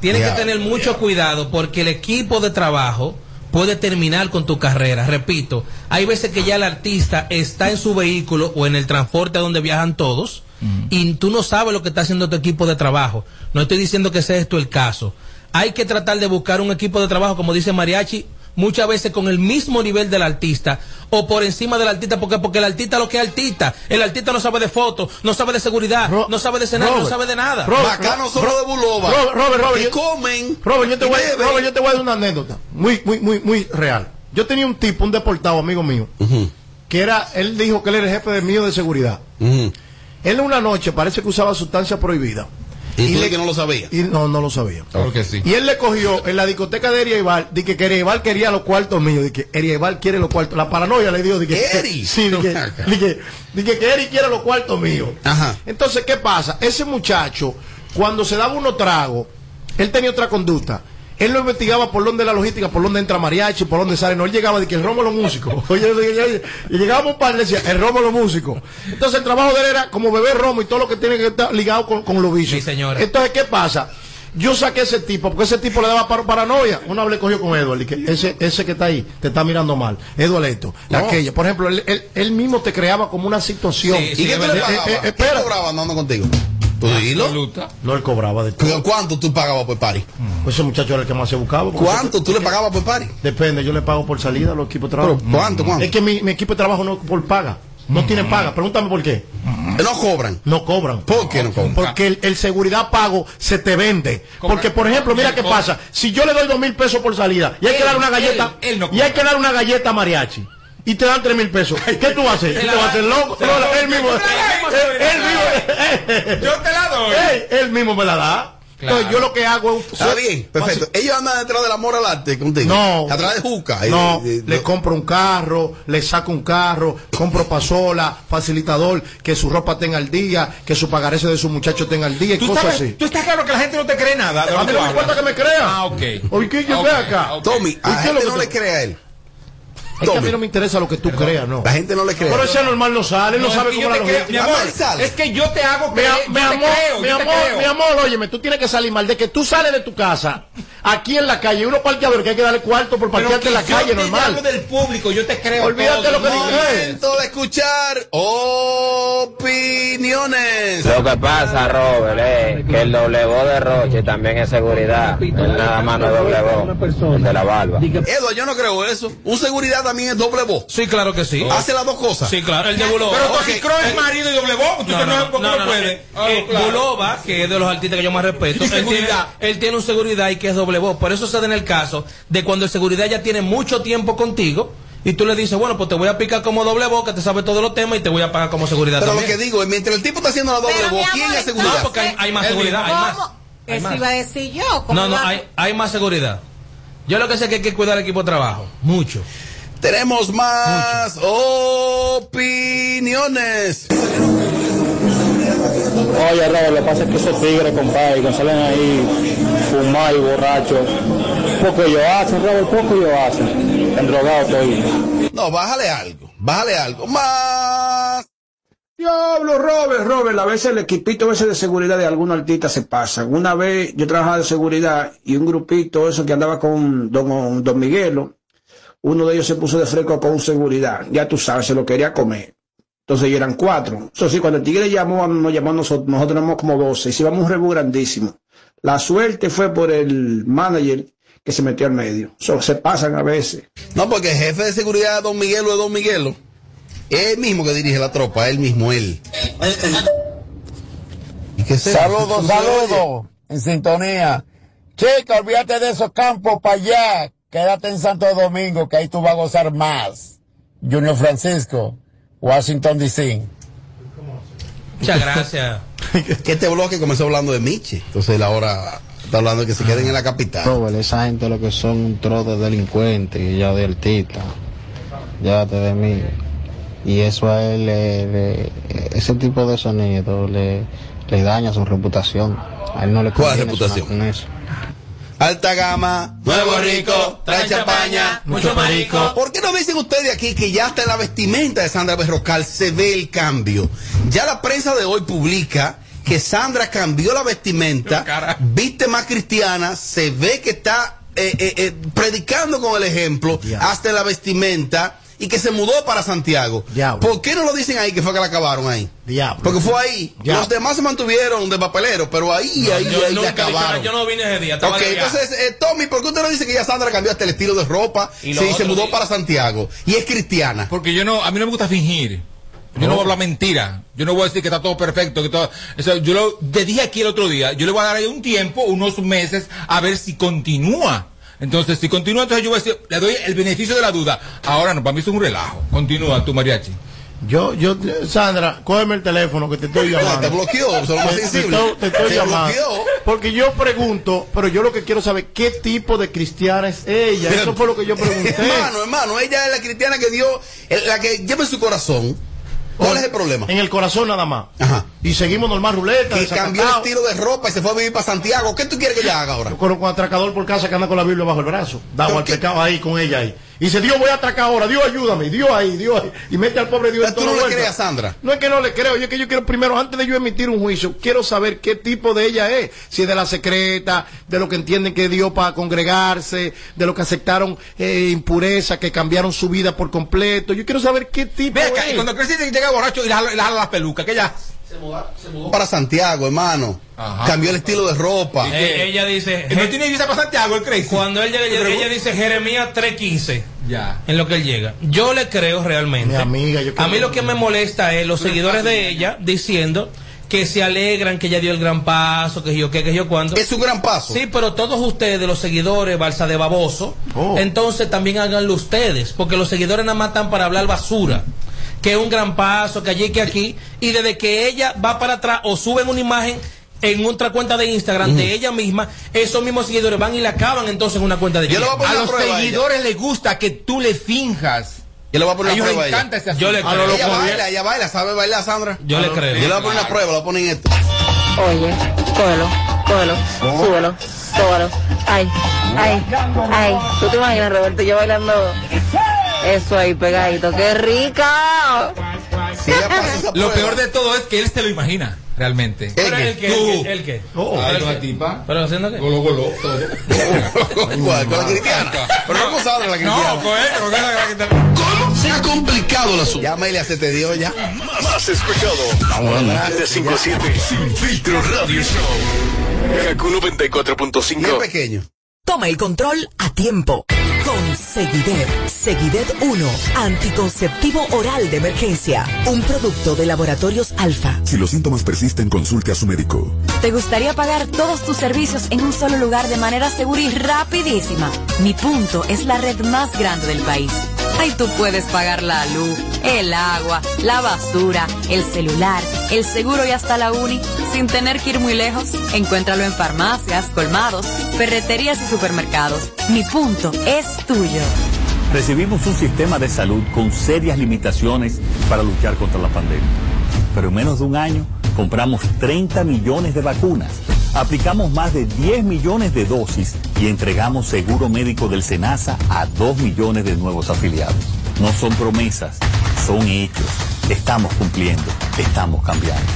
tienen Ya. que tener mucho cuidado porque el equipo de trabajo puede terminar con tu carrera. Repito, hay veces que ya el artista está en su vehículo o en el transporte donde viajan todos y tú no sabes lo que está haciendo tu equipo de trabajo. No estoy diciendo que sea esto el caso. Hay que tratar de buscar un equipo de trabajo, como dice Mariachi, muchas veces con el mismo nivel del artista o por encima del artista, porque porque el artista lo que es artista, el artista no sabe de fotos, no sabe de seguridad, no sabe de escenario, no sabe de nada. Robert, Bacano Ro- solo de Bulova. Robert, Robert, Robert, comen. Robert, yo te y voy. Robert, yo te voy a dar una anécdota muy, muy, muy, muy real. Yo tenía un tipo, un deportado amigo mío, que era, él dijo que él era el jefe de mío de seguridad. Él una noche parece que usaba sustancia prohibida. Y tú le- que no lo sabía. Y no, no lo sabía. Porque sí. Y él le cogió en la discoteca de Eriebal, de que, que Eriebal quería los cuartos míos, de que Eriebal quiere los cuartos. La paranoia le dio, de que, ¿Eri? sí, de que, de que, de que, que Eri quiere los cuartos míos. Ajá. Entonces, ¿qué pasa? Ese muchacho, cuando se daba unos tragos, él tenía otra conducta. Él no investigaba por dónde la logística, por dónde entra mariachi, por dónde sale. No, él llegaba de que el romo los músicos. Oye, oye, oye, y llegábamos un par y le decía, el romo los músicos. Entonces el trabajo de él era como beber romo y todo lo que tiene que estar ligado con, con los vicios. Sí, señora. Entonces, ¿qué pasa? Yo saqué ese tipo, porque ese tipo le daba par- paranoia. Una vez le cogió con Edward, y que ese, ese que está ahí te está mirando mal. Edward esto, No. aquella. Por ejemplo, él, él- él mismo te creaba como una situación. Sí, sí, ¿Y qué es tú le? Eh, eh, ¿Qué espera. cobraba andando contigo? ¿Tú dilo? Absoluta. No, él cobraba de todo. ¿Cu- ¿Cuánto tú pagabas por party? Pues ese muchacho era el que más se buscaba. ¿Cuánto tú le pagabas por party? Depende, yo le pago por salida a los equipos de trabajo. Pero, ¿cuánto, cuánto? Es que mi, mi equipo de trabajo no por paga. No tiene paga. Pregúntame por qué. No cobran. No cobran. ¿Por qué no cobran? Porque el, el seguridad pago se te vende. Porque, por ejemplo, mira qué pasa. Si yo le doy dos mil pesos por salida y hay que dar una galleta, él- él no y hay que dar una galleta a mariachi. Y te dan tres mil pesos. ¿Qué tú vas a hacer? ¿Tú te vas a hacer loco? No, él mismo. Él mismo. Yo te la doy. Él mismo me la da. Entonces yo lo que hago es. Está bien, perfecto. Ellos andan detrás del amor al arte contigo. No. Atrás de Juca. y No, de- le compro un carro, le saco un carro, compro pasola, facilitador, que su ropa tenga al día, que su pagarese de su muchacho tenga al día y ¿Tú, cosas sabes, así. tú estás claro que la gente no te cree nada. de A mí que no me importa que me crea. Ah, ok. Oye, ¿qué yo Ok, ve acá? ok. Tommy, a ¿Y la qué es gente lo no que le cree a él. Es que a mí no me interesa lo que tú creas, no. La gente no le cree. Pero ese normal no sale, no, No, sabe es cómo yo la creo, mi amor, Ah, sale. es que yo te hago Mi, creer, a- yo mi te amor, creo, mi yo te amor, creo. mi amor, óyeme, tú tienes que salir mal de que tú sales de tu casa aquí en la calle, uno parqueador que hay que darle cuarto por parquearte en la yo calle normal. hablo del público, yo te creo. Olvídate todo, lo que él. Momento de escuchar opiniones. Lo que pasa, Robert, es que el doble voz de Roche también es seguridad. Él nada más no es doble voz, de la barba. Eduardo, yo no creo eso. Un seguridad también es doble voz. Sí, claro que sí. Hace las dos cosas. Sí, claro, el de Bulova. Pero Ok. Tosi Kroos es marido y doble voz. No, no, no, no, ¿por qué no, puede? no. Eh, Bulova, que es de los artistas que yo más respeto, él tiene, él tiene un seguridad y que es doble voz. Por eso se da en el caso de cuando el seguridad ya tiene mucho tiempo contigo y tú le dices, bueno, pues te voy a picar como doble voz, que te sabe todos los temas y te voy a pagar como seguridad Pero lo que digo es, mientras el tipo está haciendo la doble Pero, ¿quién es seguridad? No, porque hay, hay más Él seguridad, hay más. Eso más. iba a decir yo. ¿cómo No, no, hay, hay más seguridad. Yo lo que sé es que hay que cuidar el equipo de trabajo. Mucho. Tenemos más opiniones. Oye, Robert, lo que pasa es que esos tigres, compadre, que salen ahí fumados y borrachos, poco ellos hacen, Robert, poco ellos hacen. Endrogados todos. No, bájale algo. Bájale algo. Más. Diablo, Robert, Robert, a veces el equipito ese de seguridad de algún artista se pasa. Una vez yo trabajaba de seguridad y un grupito, eso que andaba con Don, don Miguelo, uno de ellos se puso de fresco con seguridad. Ya tú sabes, se lo quería comer. Entonces eran cuatro. Eso sí, cuando el tigre llamó, nos llamó a nosotros, nosotros éramos como doce. Y íbamos un rebú grandísimo. La suerte fue por el manager que se metió al medio. Eso se pasan a veces. No, porque el jefe de seguridad Don Miguelo es Don Miguelo. Es él mismo que dirige la tropa, él mismo, él. Saludos, saludos. En sintonía. Chica, olvídate de esos campos para allá. Quédate en Santo Domingo, que ahí tú vas a gozar más. Junior Francisco, Washington DC. Muchas gracias. que este bloque comenzó hablando de Miche. Entonces él ahora está hablando de que se queden en la capital. Robert, esa gente lo que son un tro de delincuentes y ya de artistas. Llévate de mí. Y eso a él, le- le- ese tipo de sonido le, le daña su reputación. A él no le ¿Cuál reputación? con eso. Alta gama, nuevo rico, trae champaña, mucho marico. ¿Por qué no dicen ustedes aquí que ya hasta en la vestimenta de Sandra Berrocal se ve el cambio? Ya la prensa de hoy publica que Sandra cambió la vestimenta, viste más cristiana, se ve que está eh, eh, eh, predicando con el ejemplo, hasta en la vestimenta. Y que se mudó para Santiago. ¿Por qué no lo dicen ahí que fue que la acabaron ahí? Porque fue ahí. Diablo. Los demás se mantuvieron de papelero, pero ahí, No, ahí, yo ahí nunca le acabaron. yo no vine ese día, Ok, entonces, eh, Tommy, ¿por qué usted no dice que ya Sandra cambió hasta el estilo de ropa Y lo se, mudó para Santiago? Y es cristiana. Porque yo no, a mí no me gusta fingir. Yo no, voy a hablar mentira. Yo no voy a decir que está todo perfecto. Que todo, o sea, yo lo, te dije aquí el otro día, yo le voy a dar ahí un tiempo, unos meses, a ver si continúa. Entonces, si continúa, entonces yo voy a decir, le doy el beneficio de la duda. Ahora no, para mí es un relajo. Continúa tu mariachi. Yo, yo, Sandra, cógeme el teléfono que te estoy llamando. Te bloqueó, son más te sensible. Te estoy Te llamando. bloqueó. Porque yo pregunto, pero yo lo que quiero saber, ¿qué tipo de cristiana es ella? Eso fue lo que yo pregunté. hermano, hermano, ella es la cristiana que dio, la que lleva en su corazón. ¿Cuál es el problema? En el corazón nada más. Y seguimos normal ruleta. Que cambió el estilo de ropa y se fue a vivir para Santiago. ¿Qué tú quieres que ella haga ahora? Yo conozco un atracador por casa que anda con la Biblia bajo el brazo. Damos al pecado ahí con ella ahí. Y dice, Dios voy a atracar ahora, Dios ayúdame, Dios ahí, Dios ahí. Y mete al pobre Dios en ¿Tú no le vuelta. crees a Sandra? No es que no le creo, yo es que yo quiero primero, antes de yo emitir un juicio, quiero saber qué tipo de ella es. Si es de la secreta, de lo que entienden que dio para congregarse, de lo que aceptaron eh, impureza, que cambiaron su vida por completo. Yo quiero saber qué tipo Ve acá, es. y cuando creciste llega borracho y le jala, le jala las pelucas, que ya. Para Santiago, hermano. Cambió el estilo de ropa. Eh, ella dice. ¿Y no tiene visa para Santiago el Crazy? Cuando él llega, ella, ella dice Jeremías 3.15. Ya. En lo que él llega. Yo le creo realmente. Mi amiga, yo A mí lo que me molesta es los seguidores de ella diciendo que se alegran que ella dio el gran paso, que yo qué, que yo cuándo. Es un gran paso. Sí, pero todos ustedes, los seguidores, balsa de baboso, Oh. entonces también háganlo ustedes, porque los seguidores nada más están para hablar basura. Que es un gran paso, que allí, que aquí, y desde que ella va para atrás o suben una imagen en otra cuenta de Instagram de ella misma, esos mismos seguidores van y la acaban entonces en una cuenta de Yo le voy a poner A una los prueba a ella. seguidores les gusta que tú le finjas. Yo le voy a poner A una ellos prueba encanta ese Yo le creo. ella baila, ella baila, ¿sabe bailar, Sandra? Yo le creo. Yo le voy a poner una prueba, la ponen en esto. Oye, cógelo, cógelo, súbelo, tómalo. Ay, ay, ay. ¿Tú te imaginas, Roberto, yo bailando eso ahí pegadito? ¡Qué rica! Lo peor de todo es que él se lo imagina, realmente. Pero el que, el que, el que. Ay, no, tipa. Pero haciendo qué? Golo, golo, todo. ¿Cuál? Con la cristiana. Pero no Sandra, la cristiana. No, con él, la. ¿Cómo se ha complicado el asunto? Ya Amelia se te dio ya. Más escuchado. De 5 a 7. Sin filtro radio show. Kaku 94.5. pequeño. Toma el control a tiempo. Con Seguidet. Seguidet 1. Anticonceptivo oral de emergencia. Un producto de laboratorios alfa. Si los síntomas persisten, consulte a su médico. ¿Te gustaría pagar todos tus servicios en un solo lugar de manera segura y rapidísima? Mi punto es la red más grande del país. Ahí tú puedes pagar la luz, el agua, la basura, el celular, el seguro y hasta la uni sin tener que ir muy lejos. Encuéntralo en farmacias, colmados, ferreterías y supermercados. Mi punto es tuyo. Recibimos un sistema de salud con serias limitaciones para luchar contra la pandemia. Pero en menos de un año compramos 30 millones de vacunas, aplicamos más de 10 millones de dosis y entregamos seguro médico del SENASA a 2 millones de nuevos afiliados. No son promesas, son hechos. Estamos cumpliendo, estamos cambiando.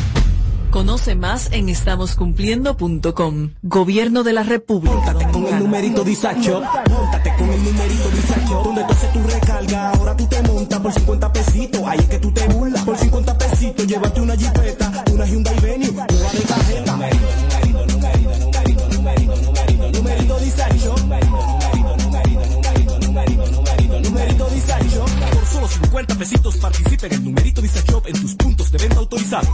Conoce más en estamoscumpliendo.com. Gobierno de la República. Con el numerito Disacho, montate con el numerito Disacho, donde tú haces tu recarga, ahora tú te montas por 50 pesitos, ahí es que tú te burlas, por 50 pesitos, llévate 50 pesitos participa en el numerito Disacho en tus puntos de venta autorizados.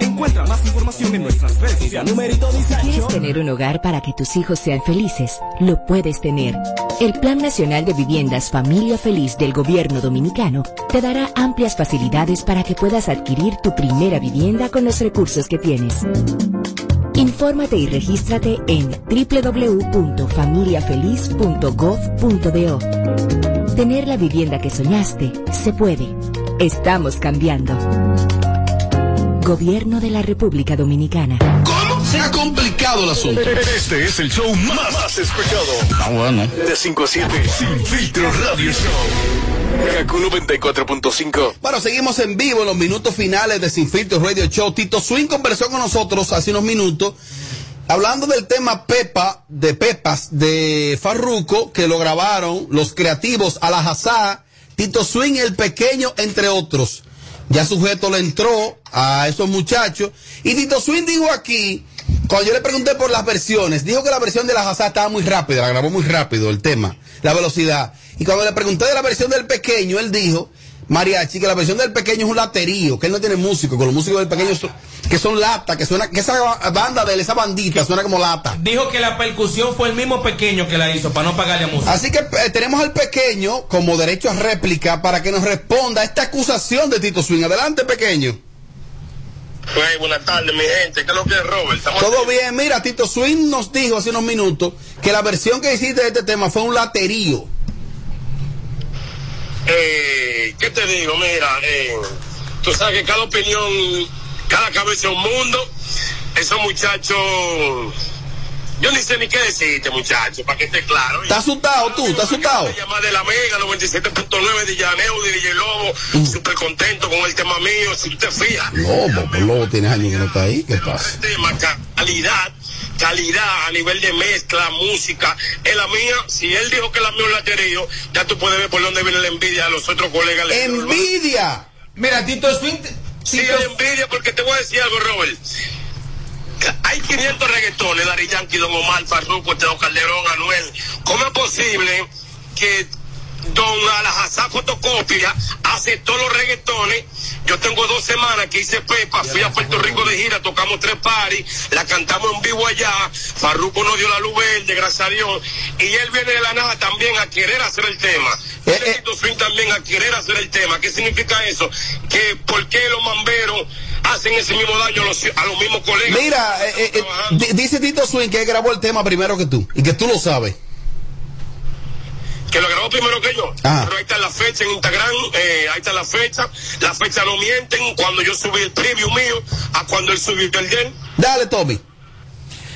Encuentra más información en nuestras redes sociales. Numerito Si Disacho. quieres tener un hogar para que tus hijos sean felices, lo puedes tener. El Plan Nacional de Viviendas Familia Feliz del Gobierno Dominicano te dará amplias facilidades para que puedas adquirir tu primera vivienda con los recursos que tienes. Infórmate y regístrate en www.familiafeliz.gov.do. Tener la vivienda que soñaste se puede. Estamos cambiando. Gobierno de la República Dominicana. ¿Cómo se ha complicado el asunto? Este es el show más, más escuchado. Está bueno. De 5 a 7. Sin filtro radio show. Kaku 94.5. Bueno, seguimos en vivo en los minutos finales de Sin Filtro Radio Show. Tito Swing conversó con nosotros hace unos minutos hablando del tema Pepa, de Pepas, de Farruco, que lo grabaron los creativos Alajazá, Tito Swing el pequeño, entre otros. Ya sujeto le entró a esos muchachos. Y Tito Swing dijo aquí, cuando yo le pregunté por las versiones, dijo que la versión de la Hazá estaba muy rápida, la grabó muy rápido el tema, la velocidad. Y cuando le pregunté de la versión del pequeño, él dijo, Mariachi, que la versión del pequeño es un laterío, que él no tiene músico, con los músicos del pequeño son- que son lata, que suena, que esa banda de él, esa bandita suena como lata. Dijo que la percusión fue el mismo pequeño que la hizo para no pagarle a música. Así que eh, tenemos al pequeño como derecho a réplica para que nos responda a esta acusación de Tito Swing. Adelante, pequeño. Pues, buenas tardes, mi gente. ¿Qué es lo que es, Robert? Estamos Todo bien, mira, Tito Swing nos dijo hace unos minutos que la versión que hiciste de este tema fue un laterío. Eh, ¿Qué te digo? Mira, eh, tú sabes que cada opinión, cada cabeza es un mundo. Esos muchachos, yo ni sé ni qué decirte, muchachos, para que esté claro. ¿Estás asustado tú? ¿Estás asustado? llamar de la Mega 97.9 de Llaneo, de DJ Lobo, súper contento con el tema mío, si usted fija. Lobo, pues Lobo tienes años que no está ahí. ¿Qué pasa? tema, ca- calidad, calidad a nivel de mezcla, música. En la mía, si él dijo que la mía es laterío, ya tú puedes ver por dónde viene la envidia de los otros colegas. ¡Envidia! Mira, Tito Swing. Sí, hay envidia porque te voy a decir algo, Robert. Hay 500 reggaetones, Dari Yankee, Don Omar, Farruko, Teo Calderón, Anuel. ¿Cómo es posible que Don Alajazá Fotocopia hace todos los reggaetones? Yo tengo dos semanas que hice Pepa, fui a Puerto Rico de gira, tocamos tres paris, la cantamos en vivo allá, Farruko nos dio la luz verde, gracias a Dios, y él viene de la nada también a querer hacer el tema. Viene Tito Swing también a querer hacer el tema. ¿Qué significa eso? Que por qué los mamberos hacen ese mismo daño a los, a los mismos colegas. Mira, eh, eh, eh, di- dice Tito Swing que él grabó el tema primero que tú y que tú lo sabes. Que lo grabó primero que yo. Ah. Pero ahí está la fecha en Instagram, eh, ahí está la fecha. La fecha no mienten. Cuando yo subí el preview mío, a cuando él subió el de él. Dale, Tommy.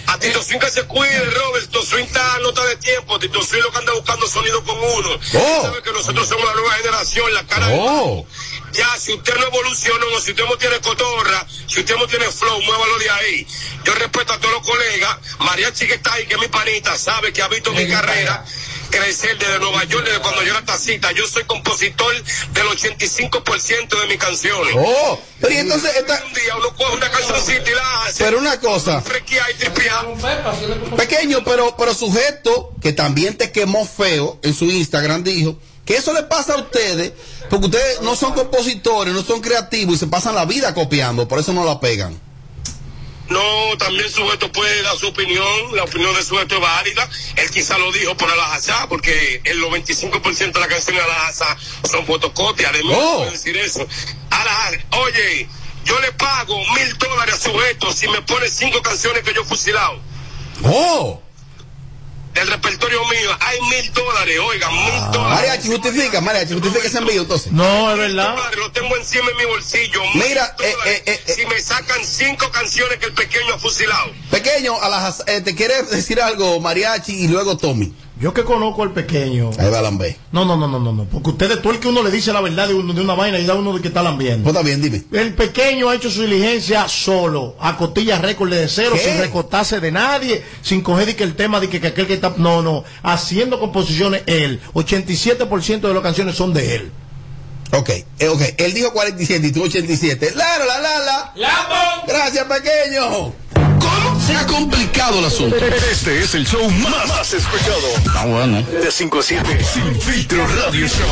A Tito Swing que se cuide, Robert. Tito Swing está nota de tiempo. Tito Swing lo que anda buscando sonido con uno. Oh. Sabe que nosotros somos la nueva generación, la cara de- Oh. Ya, si usted no evoluciona, o si usted no tiene cotorra, si usted no tiene flow, muévalo de ahí. Yo respeto a todos los colegas. Mariachi que está ahí, que es mi panita, sabe que ha visto mi carrera crecer desde Nueva York, desde cuando yo era tacita. Yo soy compositor del 85% de mis canciones. Oh, pero y entonces esta- Un día uno coge una cancioncita y la hace. Pero una cosa. Pequeño, pero, pero sujeto que también te quemó feo en su Instagram dijo que eso le pasa a ustedes porque ustedes no son compositores, no son creativos y se pasan la vida copiando, por eso no la pegan. No, también sujeto puede dar su opinión, la opinión de sujeto es válida. Él quizá lo dijo por Alajazá, porque el 95% de la canción de Alajazá son fotocopias, de mí no puede decir eso. Alajazá, oye, yo le pago mil dólares a sujeto si me pone cinco canciones que yo he fusilado. ¡Oh! Del repertorio mío, hay mil dólares, oigan, mil dólares. Mariachi, justifica, Mariachi, justifica ese envío entonces. No, es verdad. Lo tengo encima en mi bolsillo. Mira, eh, dólares, si me sacan cinco canciones que el pequeño ha fusilado. Pequeño, a las, eh, te quiere decir algo Mariachi y luego Tommy. Yo que conozco al pequeño. Ahí va Lambé. No, no, no, no, no, no. Porque ustedes, todo el que uno le dice la verdad de, uno- de una vaina y da uno de que está lambiendo. Pues está bien, dime. El pequeño ha hecho su diligencia solo, a costillas récord de cero, ¿Qué? sin recortarse de nadie, sin coger de que el tema de que, que aquel que está. No, no. Haciendo composiciones él. 87% de las canciones son de él. Ok, eh, ok. Él dijo 47 y tú 87. La, la, la, la. Gracias, pequeño. ¿Cómo se ha complicado el asunto? Este es el show más, más escuchado. Ah, bueno. De 5 a 7. Sin filtro radio show.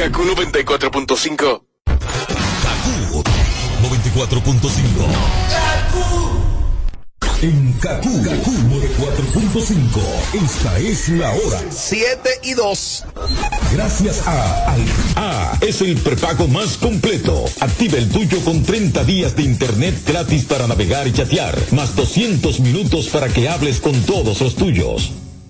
Kaku 94.5. 94.5. En Kaku, Kaku 94.5. Esta es la hora. 7 y 2. Gracias a Al A es el prepago más completo. Activa el tuyo con 30 días de internet gratis para navegar y chatear, más 200 minutos para que hables con todos los tuyos.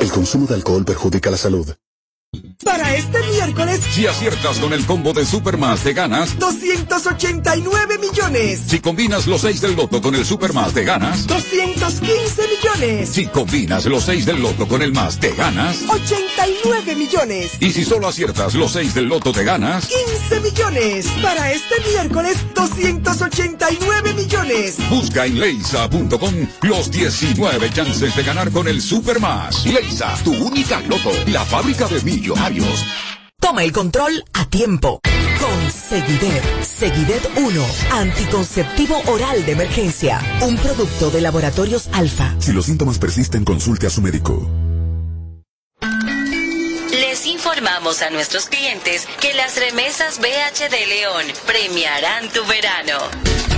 El consumo de alcohol perjudica la salud. Para este miércoles, Si aciertas con el combo de Supermas te ganas. 289 millones. Si combinas los 6 del loto con el Supermas te ganas. 215 millones. Si combinas los 6 del loto con el más te ganas. 89 millones. Y si solo aciertas los 6 del loto te ganas. 15 millones. Para este miércoles, 289 millones. Busca en leisa.com los 19 chances de ganar con el Supermas. Leisa, tu única loto, la fábrica de Toma el control a tiempo. Con Seguidet. Seguidet 1. Anticonceptivo oral de emergencia. Un producto de laboratorios alfa. Si los síntomas persisten, consulte a su médico. Les informamos a nuestros clientes que las remesas BH de León premiarán tu verano.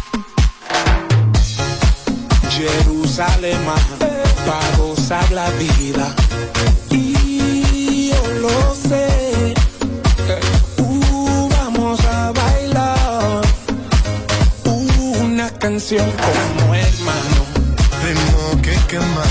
Jerusalén, para gozar la vida. Y yo lo sé. Uh, vamos a bailar una canción como hermano. Ritmo que quema,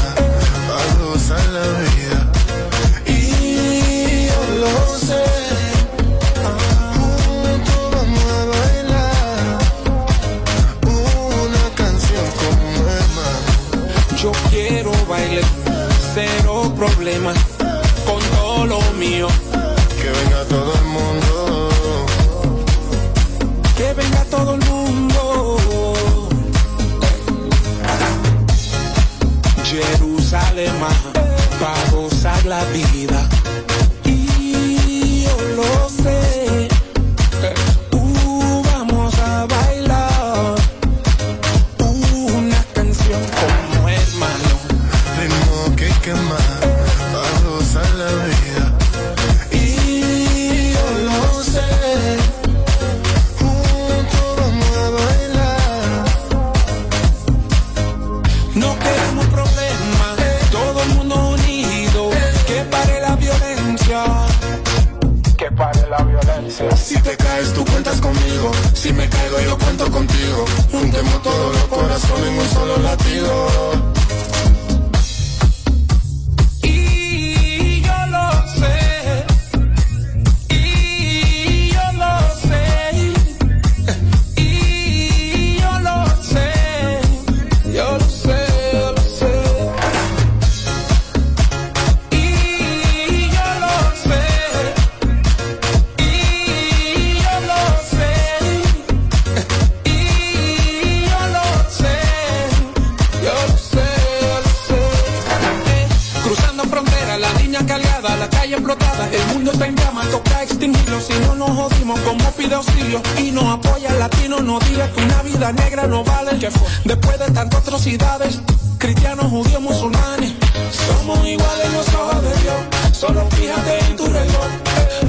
somos iguales en los ojos de Dios. Solo fíjate en tu reloj.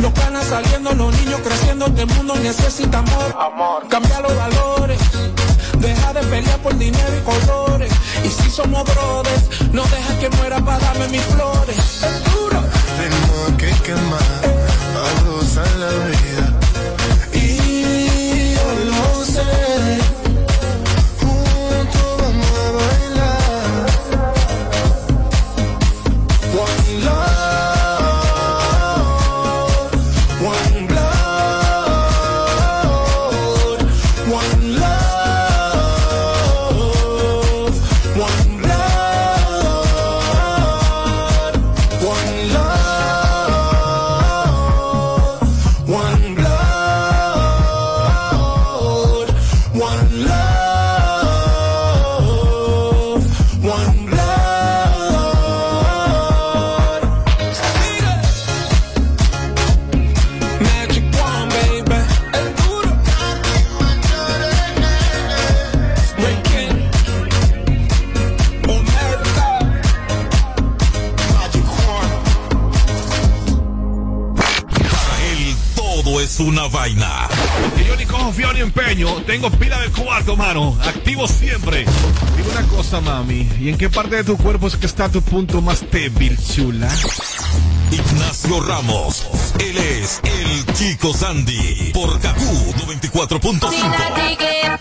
Los canas saliendo, los niños creciendo, este mundo necesita amor. amor. Cambia los valores. Deja de pelear por dinero y colores. Y si somos brothers, no dejes que muera para darme mis flores. Es duro. Tengo que quemar para gozar la vida. Y yo lo sé. tengo pila de cuarto, mano. Activo siempre. Dime una cosa, mami. ¿Y en qué parte de tu cuerpo es que está tu punto más débil, chula? Ignacio Ramos. Él es el Chico Sandy. Por Kaku 94.5.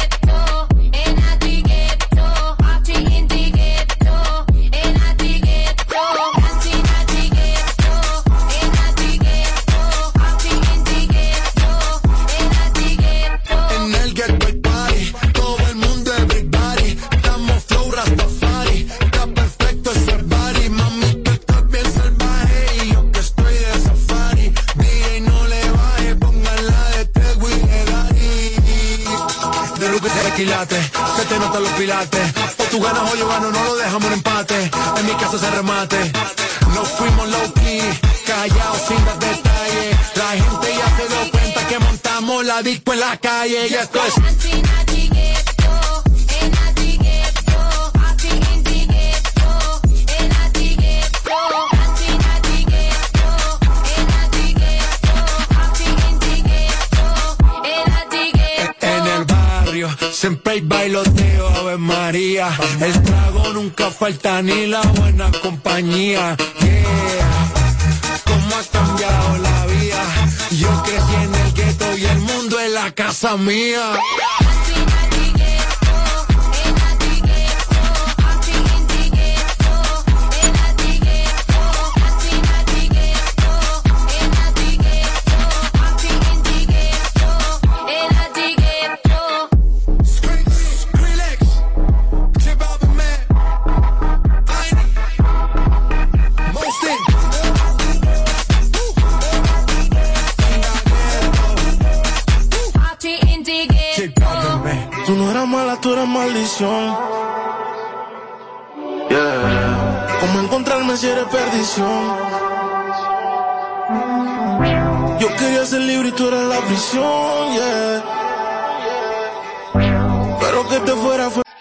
esto es mía.